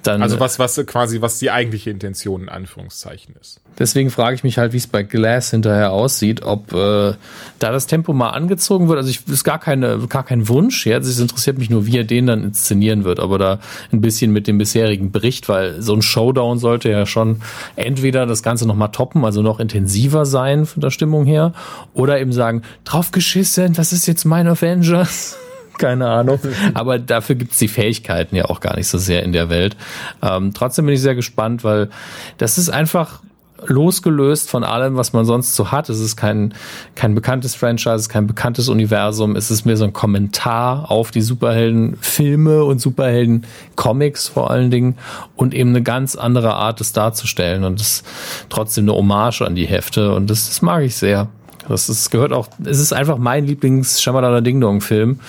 also was, was quasi, was die eigentliche Intention in Anführungszeichen ist. Deswegen frage ich mich halt, wie es bei Glass hinterher aussieht, ob äh, da das Tempo mal angezogen wird. Also ich ist gar keine, gar kein Wunsch jetzt. Es interessiert mich nur, wie er den dann inszenieren wird. Aber da ein bisschen mit dem bisherigen Bericht, weil so ein Showdown sollte ja schon entweder das Ganze noch mal toppen, also noch intensiver sein von der Stimmung her, oder eben sagen, draufgeschissen, das ist jetzt mein Avengers keine Ahnung. Aber dafür gibt's die Fähigkeiten ja auch gar nicht so sehr in der Welt. Ähm, trotzdem bin ich sehr gespannt, weil das ist einfach losgelöst von allem, was man sonst so hat. Es ist kein, kein bekanntes Franchise, kein bekanntes Universum. Es ist mehr so ein Kommentar auf die Superhelden-Filme und Superhelden-Comics vor allen Dingen und eben eine ganz andere Art, es darzustellen und es trotzdem eine Hommage an die Hefte und das, das mag ich sehr. Das ist, gehört auch, es ist einfach mein Lieblings Shamadana Ding Dong Film.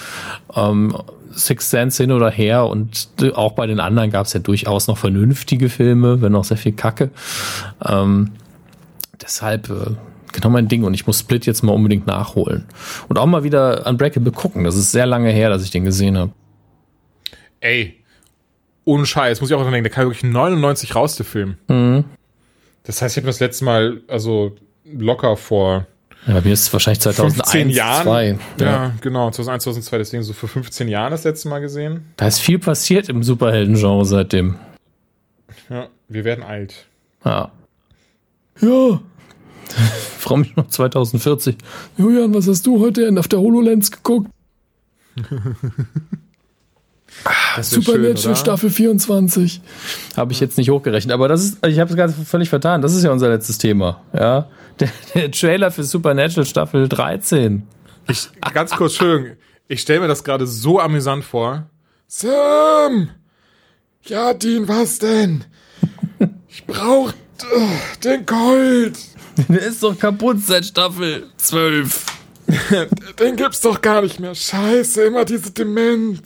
Ähm, Six Sense hin oder her und auch bei den anderen gab es ja durchaus noch vernünftige Filme, wenn auch sehr viel Kacke. Ähm, deshalb äh, genau mein Ding und ich muss Split jetzt mal unbedingt nachholen. Und auch mal wieder Unbreakable gucken. Das ist sehr lange her, dass ich den gesehen habe. Ey, ohne Scheiß, muss ich auch dran denken, der kam wirklich 99 raus, der Film. Mhm. Das heißt, ich habe das letzte Mal, also locker vor ja, bei mir ist es wahrscheinlich 2001, 15 Jahren. 2. Ja. ja, genau, 2001, 2002, deswegen so vor 15 Jahren das letzte Mal gesehen. Da ist viel passiert im Superhelden-Genre seitdem. Ja, wir werden alt. Ja. Ja. Freue mich noch 2040. Julian, was hast du heute auf der HoloLens geguckt? Supernatural schön, Staffel 24. Habe ich jetzt nicht hochgerechnet, aber das ist, ich habe es gerade völlig vertan. Das ist ja unser letztes Thema. Ja, der, der Trailer für Supernatural Staffel 13. Ich, ganz kurz, schön. Ich stelle mir das gerade so amüsant vor. Sam! Ja, Dean, was denn? Ich brauch uh, den Colt. Der ist doch kaputt seit Staffel 12. Den gibt's doch gar nicht mehr. Scheiße, immer diese Demenz.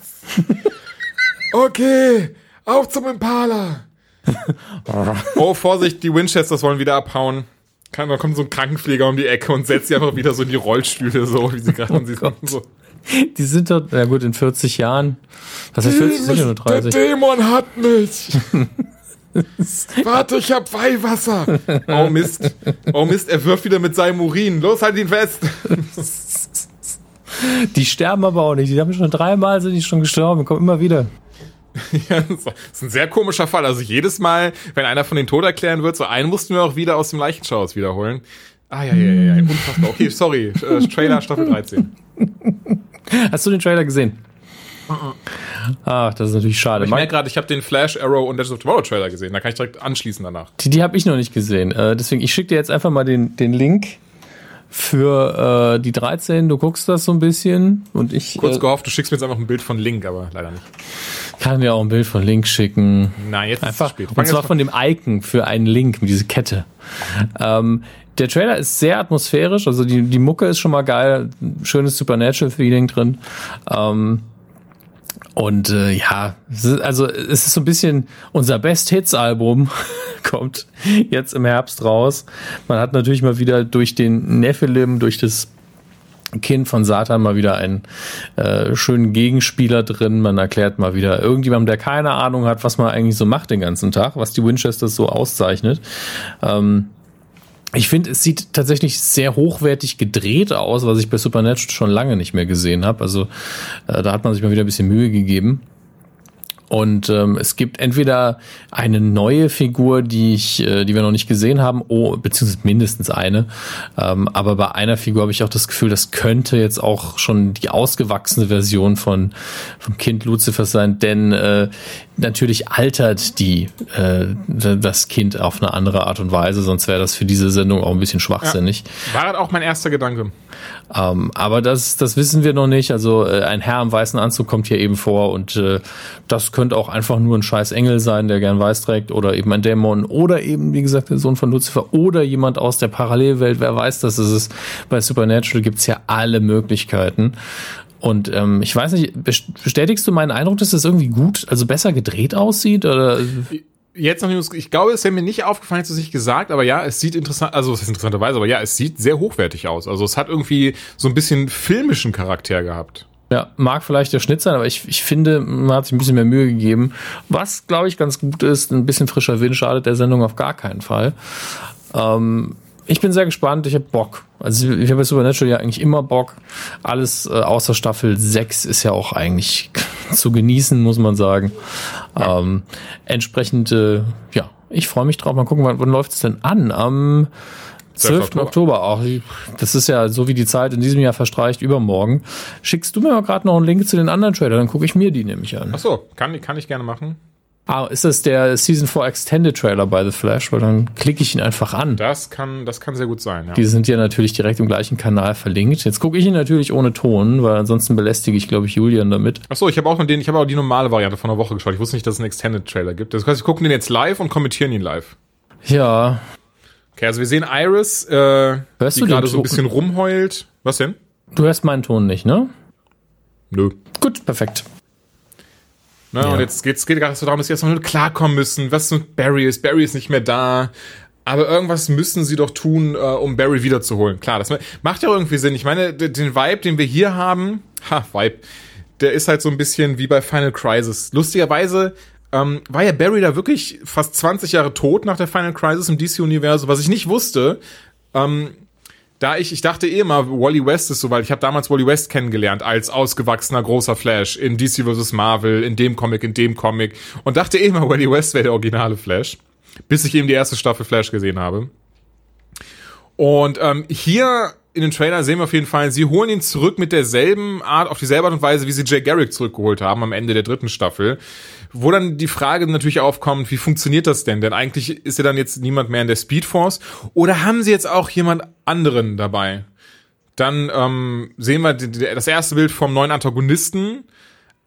Okay, auf zum Impala. oh, Vorsicht, die Winchesters wollen wieder abhauen. Kann, da kommt so ein Krankenpfleger um die Ecke und setzt sie einfach wieder so in die Rollstühle, so wie sie gerade oh so. Die sind doch, na gut, in 40 Jahren. Was heißt 40? Sind ja nur 30. Der Dämon hat mich. Warte, ich hab Weihwasser. Oh Mist. Oh Mist, er wirft wieder mit seinem Urin. Los, halt ihn fest. Die sterben aber auch nicht. Die haben schon dreimal sind die schon gestorben, kommen immer wieder. Ja, das ist ein sehr komischer Fall. Also jedes Mal, wenn einer von den Tod erklären wird, so einen mussten wir auch wieder aus dem Leichenschau wiederholen. Ah, ja, ja, ja, ja, unfassbar. Okay, sorry. Äh, Trailer Staffel 13. Hast du den Trailer gesehen? Ach, das ist natürlich schade. Ich merke gerade, ich habe den Flash, Arrow und Legends of Tomorrow Trailer gesehen. Da kann ich direkt anschließen danach. Die, die habe ich noch nicht gesehen. Äh, deswegen, ich schicke dir jetzt einfach mal den, den Link für äh, die 13. Du guckst das so ein bisschen und ich. Kurz äh, gehofft, du schickst mir jetzt einfach ein Bild von Link, aber leider nicht. Kann mir auch ein Bild von Link schicken. Nein, jetzt einfach, ist. Und zwar von dem Icon für einen Link mit dieser Kette. Ähm, der Trailer ist sehr atmosphärisch, also die, die Mucke ist schon mal geil, schönes Supernatural-Feeling drin. Ähm, und äh, ja, also es ist so ein bisschen unser Best-Hits-Album kommt jetzt im Herbst raus. Man hat natürlich mal wieder durch den Nephilim, durch das Kind von Satan mal wieder einen äh, schönen Gegenspieler drin. Man erklärt mal wieder irgendjemandem, der keine Ahnung hat, was man eigentlich so macht den ganzen Tag, was die Winchesters so auszeichnet. Ähm, ich finde, es sieht tatsächlich sehr hochwertig gedreht aus, was ich bei Supernatural schon lange nicht mehr gesehen habe. Also äh, da hat man sich mal wieder ein bisschen Mühe gegeben. Und ähm, es gibt entweder eine neue Figur, die ich, äh, die wir noch nicht gesehen haben, oh, beziehungsweise mindestens eine. Ähm, aber bei einer Figur habe ich auch das Gefühl, das könnte jetzt auch schon die ausgewachsene Version von vom Kind Lucifer sein, denn äh, natürlich altert die äh, das Kind auf eine andere Art und Weise, sonst wäre das für diese Sendung auch ein bisschen schwachsinnig. Ja, war halt auch mein erster Gedanke. Ähm, aber das, das wissen wir noch nicht. Also äh, ein Herr im weißen Anzug kommt hier eben vor und äh, das könnte auch einfach nur ein scheiß Engel sein, der gern weiß trägt oder eben ein Dämon oder eben, wie gesagt, der Sohn von Lucifer oder jemand aus der Parallelwelt. Wer weiß, dass es ist. Bei Supernatural gibt's ja alle Möglichkeiten. Und ähm, ich weiß nicht, bestätigst du meinen Eindruck, dass das irgendwie gut, also besser gedreht aussieht? Oder? Jetzt noch nicht, ich glaube, es wäre mir nicht aufgefallen, dass nicht gesagt, aber ja, es sieht interessant, also es ist interessanterweise, aber ja, es sieht sehr hochwertig aus. Also es hat irgendwie so ein bisschen filmischen Charakter gehabt. Ja, mag vielleicht der Schnitt sein, aber ich, ich finde, man hat sich ein bisschen mehr Mühe gegeben. Was, glaube ich, ganz gut ist, ein bisschen frischer Wind schadet der Sendung auf gar keinen Fall. Ähm, ich bin sehr gespannt, ich habe Bock. Also ich habe bei Supernatural ja eigentlich immer Bock. Alles äh, außer Staffel 6 ist ja auch eigentlich zu genießen, muss man sagen. Ja. Ähm, entsprechend, äh, ja, ich freue mich drauf. Mal gucken, wann, wann läuft es denn an? Am 12. Oktober. Oktober auch. Das ist ja so wie die Zeit in diesem Jahr verstreicht, übermorgen. Schickst du mir mal gerade noch einen Link zu den anderen Trailer, dann gucke ich mir die nämlich an. Ach so, kann, kann ich gerne machen. Ah, ist das der Season 4 Extended Trailer bei The Flash? Weil dann klicke ich ihn einfach an. Das kann, das kann sehr gut sein, ja. Die sind ja natürlich direkt im gleichen Kanal verlinkt. Jetzt gucke ich ihn natürlich ohne Ton, weil ansonsten belästige ich, glaube ich, Julian damit. Achso, ich habe auch den, ich habe auch die normale Variante von der Woche geschaut. Ich wusste nicht, dass es einen Extended Trailer gibt. Das heißt, wir gucken den jetzt live und kommentieren ihn live. Ja. Okay, also wir sehen Iris, äh, Hörst die gerade so ein bisschen rumheult. Was denn? Du hörst meinen Ton nicht, ne? Nö. Gut, perfekt. Ne? Ja. Und jetzt geht's, geht gerade so darum, dass sie jetzt noch klarkommen müssen. Was mit Barry ist? Barry ist nicht mehr da. Aber irgendwas müssen sie doch tun, äh, um Barry wiederzuholen. Klar, das macht ja irgendwie Sinn. Ich meine, den Vibe, den wir hier haben, ha, Vibe, der ist halt so ein bisschen wie bei Final Crisis. Lustigerweise ähm, war ja Barry da wirklich fast 20 Jahre tot nach der Final Crisis im DC-Universum, was ich nicht wusste. Ähm, da ich, ich dachte eh immer, Wally West ist so, weil ich habe damals Wally West kennengelernt als ausgewachsener großer Flash in DC vs. Marvel, in dem Comic, in dem Comic und dachte eh immer, Wally West wäre der originale Flash, bis ich eben die erste Staffel Flash gesehen habe. Und ähm, hier in den Trailer sehen wir auf jeden Fall, sie holen ihn zurück mit derselben Art, auf dieselbe Art und Weise, wie sie Jay Garrick zurückgeholt haben am Ende der dritten Staffel. Wo dann die Frage natürlich aufkommt, wie funktioniert das denn? Denn eigentlich ist ja dann jetzt niemand mehr in der Speedforce. Oder haben sie jetzt auch jemand anderen dabei? Dann ähm, sehen wir das erste Bild vom neuen Antagonisten,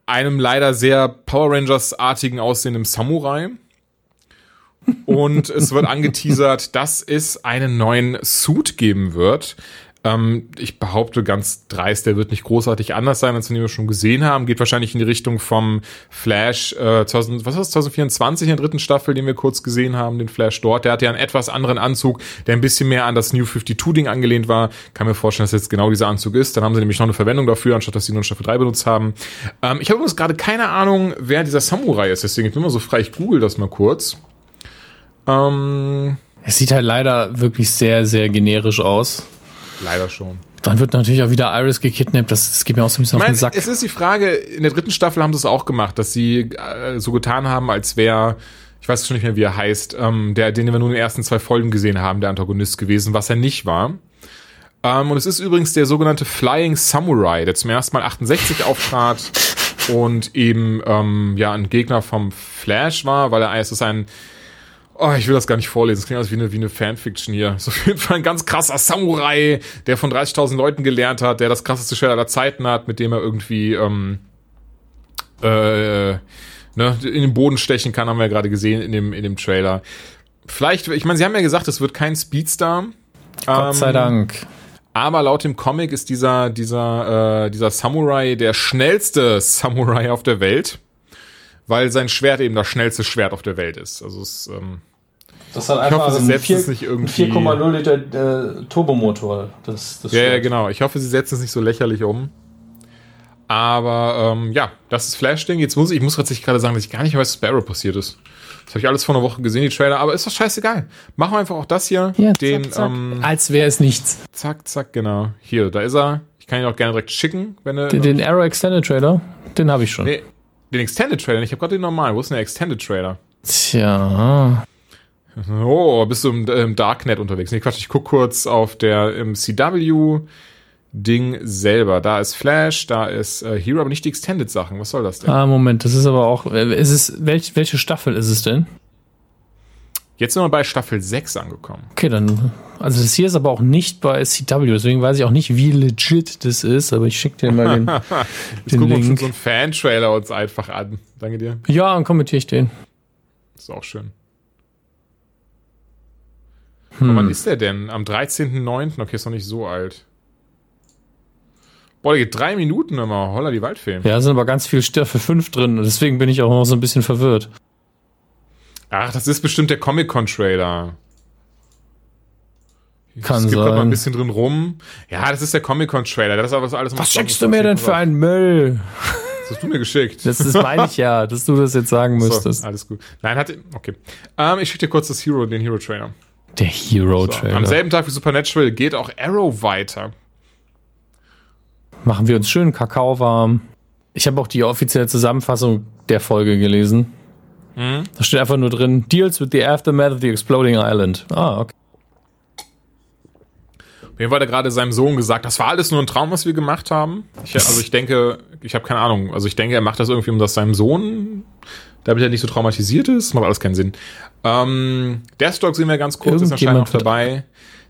einem leider sehr Power Rangers-artigen aussehenden Samurai. Und es wird angeteasert, dass es einen neuen Suit geben wird, ähm, ich behaupte ganz dreist, der wird nicht großartig anders sein, als den wir schon gesehen haben. Geht wahrscheinlich in die Richtung vom Flash äh, 2000, was war das, 2024 in der dritten Staffel, den wir kurz gesehen haben, den Flash dort. Der hatte ja einen etwas anderen Anzug, der ein bisschen mehr an das New 52-Ding angelehnt war. Kann mir vorstellen, dass jetzt genau dieser Anzug ist. Dann haben sie nämlich noch eine Verwendung dafür, anstatt dass sie nur in Staffel 3 benutzt haben. Ähm, ich habe übrigens gerade keine Ahnung, wer dieser Samurai ist, deswegen ich bin mal so frei, ich google das mal kurz. Ähm, es sieht halt leider wirklich sehr, sehr generisch aus. Leider schon. Dann wird natürlich auch wieder Iris gekidnappt. Das, das geht mir auch so ein bisschen ich mein, auf den Sack. Es ist die Frage, in der dritten Staffel haben sie es auch gemacht, dass sie äh, so getan haben, als wäre, ich weiß schon nicht mehr, wie er heißt, ähm, der, den wir nur in den ersten zwei Folgen gesehen haben, der Antagonist gewesen, was er nicht war. Ähm, und es ist übrigens der sogenannte Flying Samurai, der zum ersten Mal 68 auftrat und eben ähm, ja ein Gegner vom Flash war, weil er es ist ein Oh, ich will das gar nicht vorlesen. Das klingt aus wie eine, wie eine Fanfiction hier. So auf jeden Fall ein ganz krasser Samurai, der von 30.000 Leuten gelernt hat, der das krasseste Schwert aller Zeiten hat, mit dem er irgendwie ähm, äh, ne, in den Boden stechen kann, haben wir ja gerade gesehen in dem, in dem Trailer. Vielleicht, ich meine, sie haben ja gesagt, es wird kein Speedstar. Gott sei ähm, Dank. Aber laut dem Comic ist dieser, dieser, äh, dieser Samurai der schnellste Samurai auf der Welt, weil sein Schwert eben das schnellste Schwert auf der Welt ist. Also es, ähm, das hat einfach ich hoffe, sie setzen es nicht irgendwie 4,0 Liter äh, Turbomotor. Das, das ja, ja, genau. Ich hoffe, sie setzen es nicht so lächerlich um. Aber ähm, ja, das ist Flash-Ding. Jetzt muss ich, ich muss tatsächlich gerade sagen, dass ich gar nicht weiß, was Sparrow passiert ist. Das habe ich alles vor einer Woche gesehen, die Trailer, aber ist doch scheißegal. Machen wir einfach auch das hier. Ja, den, zack, zack. Ähm, Als wäre es nichts. Zack, zack, genau. Hier, da ist er. Ich kann ihn auch gerne direkt schicken, wenn er. Den, den Arrow Extended Trailer, den habe ich schon. Nee, Den Extended Trailer, ich habe gerade den normalen. Wo ist denn der Extended Trailer? Tja. Oh, bist du im, im Darknet unterwegs? Nee, Quatsch, ich guck kurz auf der im CW Ding selber. Da ist Flash, da ist äh, Hero, aber nicht die Extended Sachen. Was soll das denn? Ah, Moment, das ist aber auch. äh, Ist es, welch, welche Staffel ist es denn? Jetzt sind wir bei Staffel 6 angekommen. Okay, dann. Also das hier ist aber auch nicht bei CW, deswegen weiß ich auch nicht, wie legit das ist, aber ich schicke dir mal den, Jetzt den gucken wir uns so einen Fan-Trailer uns einfach an. Danke dir. Ja, dann kommentiere ich den. ist auch schön. Hm. Wann ist der denn? Am 13.09. Okay, ist noch nicht so alt. Boah, der geht drei Minuten immer. Holla die Waldfee. Ja, da sind aber ganz viel Staffel 5 drin und deswegen bin ich auch noch so ein bisschen verwirrt. Ach, das ist bestimmt der Comic-Con-Trailer. Kann Es gibt mal ein sein. bisschen drin rum. Ja, das ist der Comic-Con-Trailer. Das ist aber so alles Was schickst du mir denn für einen Müll? Das hast du mir geschickt. Das, das meine ich ja, dass du das jetzt sagen müsstest. So, alles gut. Nein, hatte. Okay. Ähm, ich schicke dir kurz das Hero, den Hero-Trailer. Der So, Hero-Trailer. am selben Tag wie Supernatural geht auch Arrow weiter. Machen wir uns schön Kakao warm. Ich habe auch die offizielle Zusammenfassung der Folge gelesen. Mhm. Da steht einfach nur drin, Deals with the aftermath of the exploding island. Ah, okay. Fall hat er gerade seinem Sohn gesagt, das war alles nur ein Traum, was wir gemacht haben. Ich, also ich denke, ich habe keine Ahnung. Also ich denke, er macht das irgendwie, um das seinem Sohn, damit er nicht so traumatisiert ist. Macht alles keinen Sinn. Ähm, Deathstroke sehen wir ganz kurz, ist anscheinend noch dabei.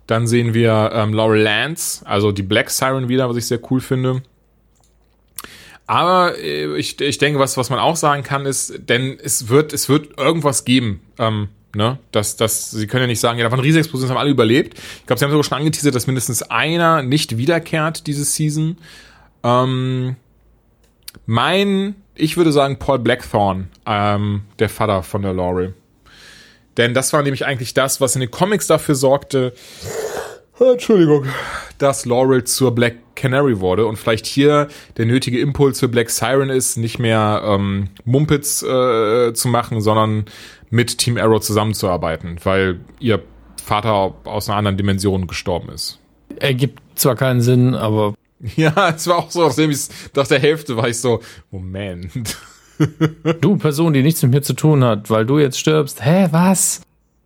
Dann sehen wir ähm, Laurel Lance, also die Black Siren wieder, was ich sehr cool finde. Aber äh, ich, ich denke, was, was man auch sagen kann, ist, denn es wird, es wird irgendwas geben. Ähm, ne? dass, dass, sie können ja nicht sagen, ja, da waren riesige Explosionen, das haben alle überlebt. Ich glaube, sie haben sogar schon angeteasert, dass mindestens einer nicht wiederkehrt diese Season. Ähm, mein, ich würde sagen, Paul Blackthorne, ähm, der Vater von der Laurel. Denn das war nämlich eigentlich das, was in den Comics dafür sorgte, Entschuldigung, dass Laurel zur Black Canary wurde und vielleicht hier der nötige Impuls für Black Siren ist, nicht mehr ähm, Mumpitz äh, zu machen, sondern mit Team Arrow zusammenzuarbeiten, weil ihr Vater aus einer anderen Dimension gestorben ist. Ergibt zwar keinen Sinn, aber Ja, es war auch so, nachdem ich nach der Hälfte war ich so, Moment. du, Person, die nichts mit mir zu tun hat, weil du jetzt stirbst, hä, was?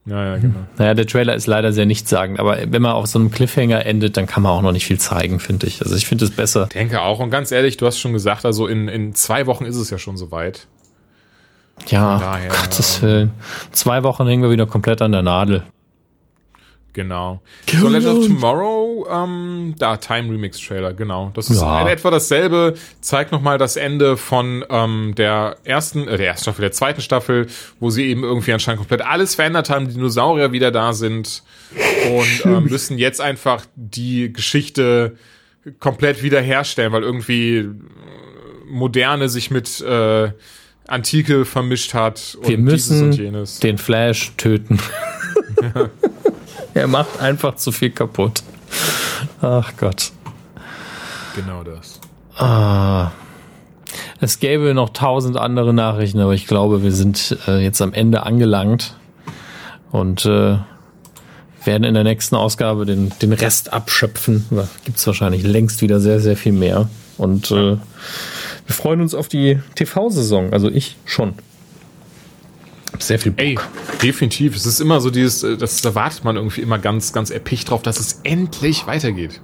Ja, ja, genau. Naja, der Trailer ist leider sehr nichtssagend, aber wenn man auf so einem Cliffhanger endet, dann kann man auch noch nicht viel zeigen, finde ich. Also ich finde es besser. Denke auch. Und ganz ehrlich, du hast schon gesagt, also in, in zwei Wochen ist es ja schon soweit. Ja, daher, Gottes Willen. Zwei Wochen hängen wir wieder komplett an der Nadel. Genau. So Legend of Tomorrow, ähm, da Time Remix Trailer, genau. Das ist Ja. in etwa dasselbe. Zeigt nochmal das Ende von ähm, der ersten, äh, der ersten Staffel, der zweiten Staffel, wo sie eben irgendwie anscheinend komplett alles verändert haben, die Dinosaurier wieder da sind und ähm, müssen jetzt einfach die Geschichte komplett wiederherstellen, weil irgendwie äh, Moderne sich mit äh, Antike vermischt hat und Wir dieses müssen und jenes. den Flash töten. er macht einfach zu viel kaputt. Ach Gott. Genau das. Ah. Es gäbe noch tausend andere Nachrichten, aber ich glaube, wir sind äh, jetzt am Ende angelangt und äh, werden in der nächsten Ausgabe den, den Rest abschöpfen. Da gibt es wahrscheinlich längst wieder sehr, sehr viel mehr. Und äh, wir freuen uns auf die TV-Saison. Also ich schon. Sehr viel Bock. Ey, definitiv. Es ist immer so dieses, äh, das da wartet man irgendwie immer ganz, ganz erpicht drauf, dass es endlich weitergeht.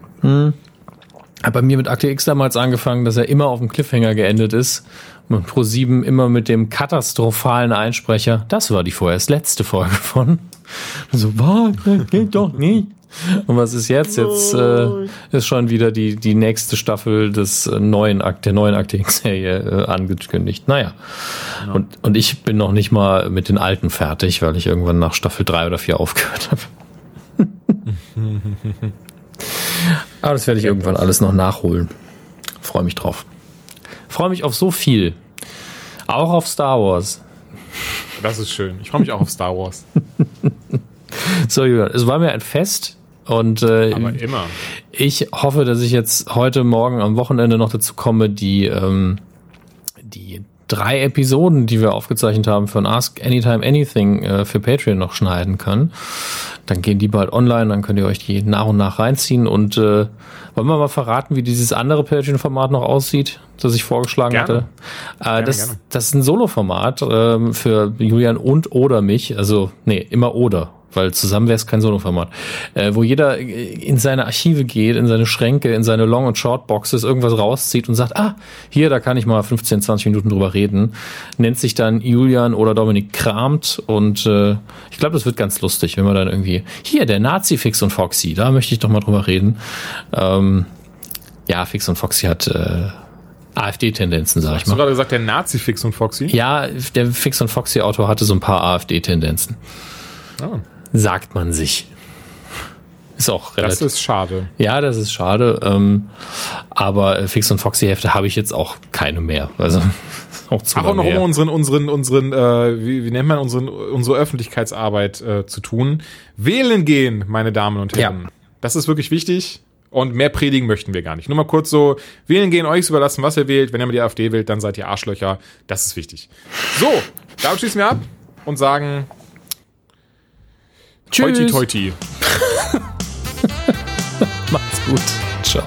Hat bei mir mit Akte X damals angefangen, dass er immer auf dem Cliffhanger geendet ist. Und Pro 7 immer mit dem katastrophalen Einsprecher. Das war die vorerst letzte Folge von. So, was? Das geht doch nicht. Und was ist jetzt? Jetzt äh, ist schon wieder die, die nächste Staffel des äh, neuen Akt, der neuen Akte X-Serie äh, angekündigt. Naja. Und, und ich bin noch nicht mal mit den alten fertig, weil ich irgendwann nach Staffel 3 oder 4 aufgehört habe. Aber das werde ich irgendwann alles noch nachholen. Freue mich drauf. Freue mich auf so viel. Auch auf Star Wars. Das ist schön. Ich freue mich auch auf Star Wars. So, Julian, es war mir ein Fest. Und äh, Aber immer. ich hoffe, dass ich jetzt heute Morgen am Wochenende noch dazu komme, die, ähm, die drei Episoden, die wir aufgezeichnet haben von Ask Anytime Anything äh, für Patreon noch schneiden kann. Dann gehen die bald online, dann könnt ihr euch die nach und nach reinziehen. Und äh, Wollen wir mal verraten, wie dieses andere Patreon-Format noch aussieht, das ich vorgeschlagen Gerne. hatte? Äh, Gerne, das, gerne. das ist ein Solo-Format ähm, für Julian und oder mich. Also, nee, immer oder. Weil zusammen wäre es kein Solo-Format. Äh, wo jeder in seine Archive geht, in seine Schränke, in seine Long- und Short-Boxes irgendwas rauszieht und sagt, ah, hier, da kann ich mal 15, 20 Minuten drüber reden. Nennt sich dann Julian oder Dominik kramt und äh, ich glaube, das wird ganz lustig, wenn man dann irgendwie, hier, der Nazi Fix und Foxy, da möchte ich doch mal drüber reden. Ähm, ja, Fix und Foxy hat äh, AfD-Tendenzen, sag ich Hast du mal. gerade gesagt, der Nazi-Fix und Foxy? Ja, der Fix und Foxy-Autor hatte so ein paar AfD-Tendenzen. Ah, Sagt man sich. Ist auch relativ. das ist schade. ja, das ist schade. Ähm, aber äh, Fix und Foxy-Hefte habe ich jetzt auch keine mehr. Also auch zu Ach, auch noch um unseren, unseren, unseren, äh, wie, wie nennt man unseren, unsere Öffentlichkeitsarbeit äh, zu tun. Wählen gehen, meine Damen und Herren. Ja. Das ist wirklich wichtig. Und mehr predigen möchten wir gar nicht. Nur mal kurz so, wählen gehen, euch überlassen, was ihr wählt. Wenn ihr mal die AfD wählt, dann seid ihr Arschlöcher. Das ist wichtig. So, damit schließen wir ab und sagen Tschüss. Teuti Teuti. Macht's gut. Ciao.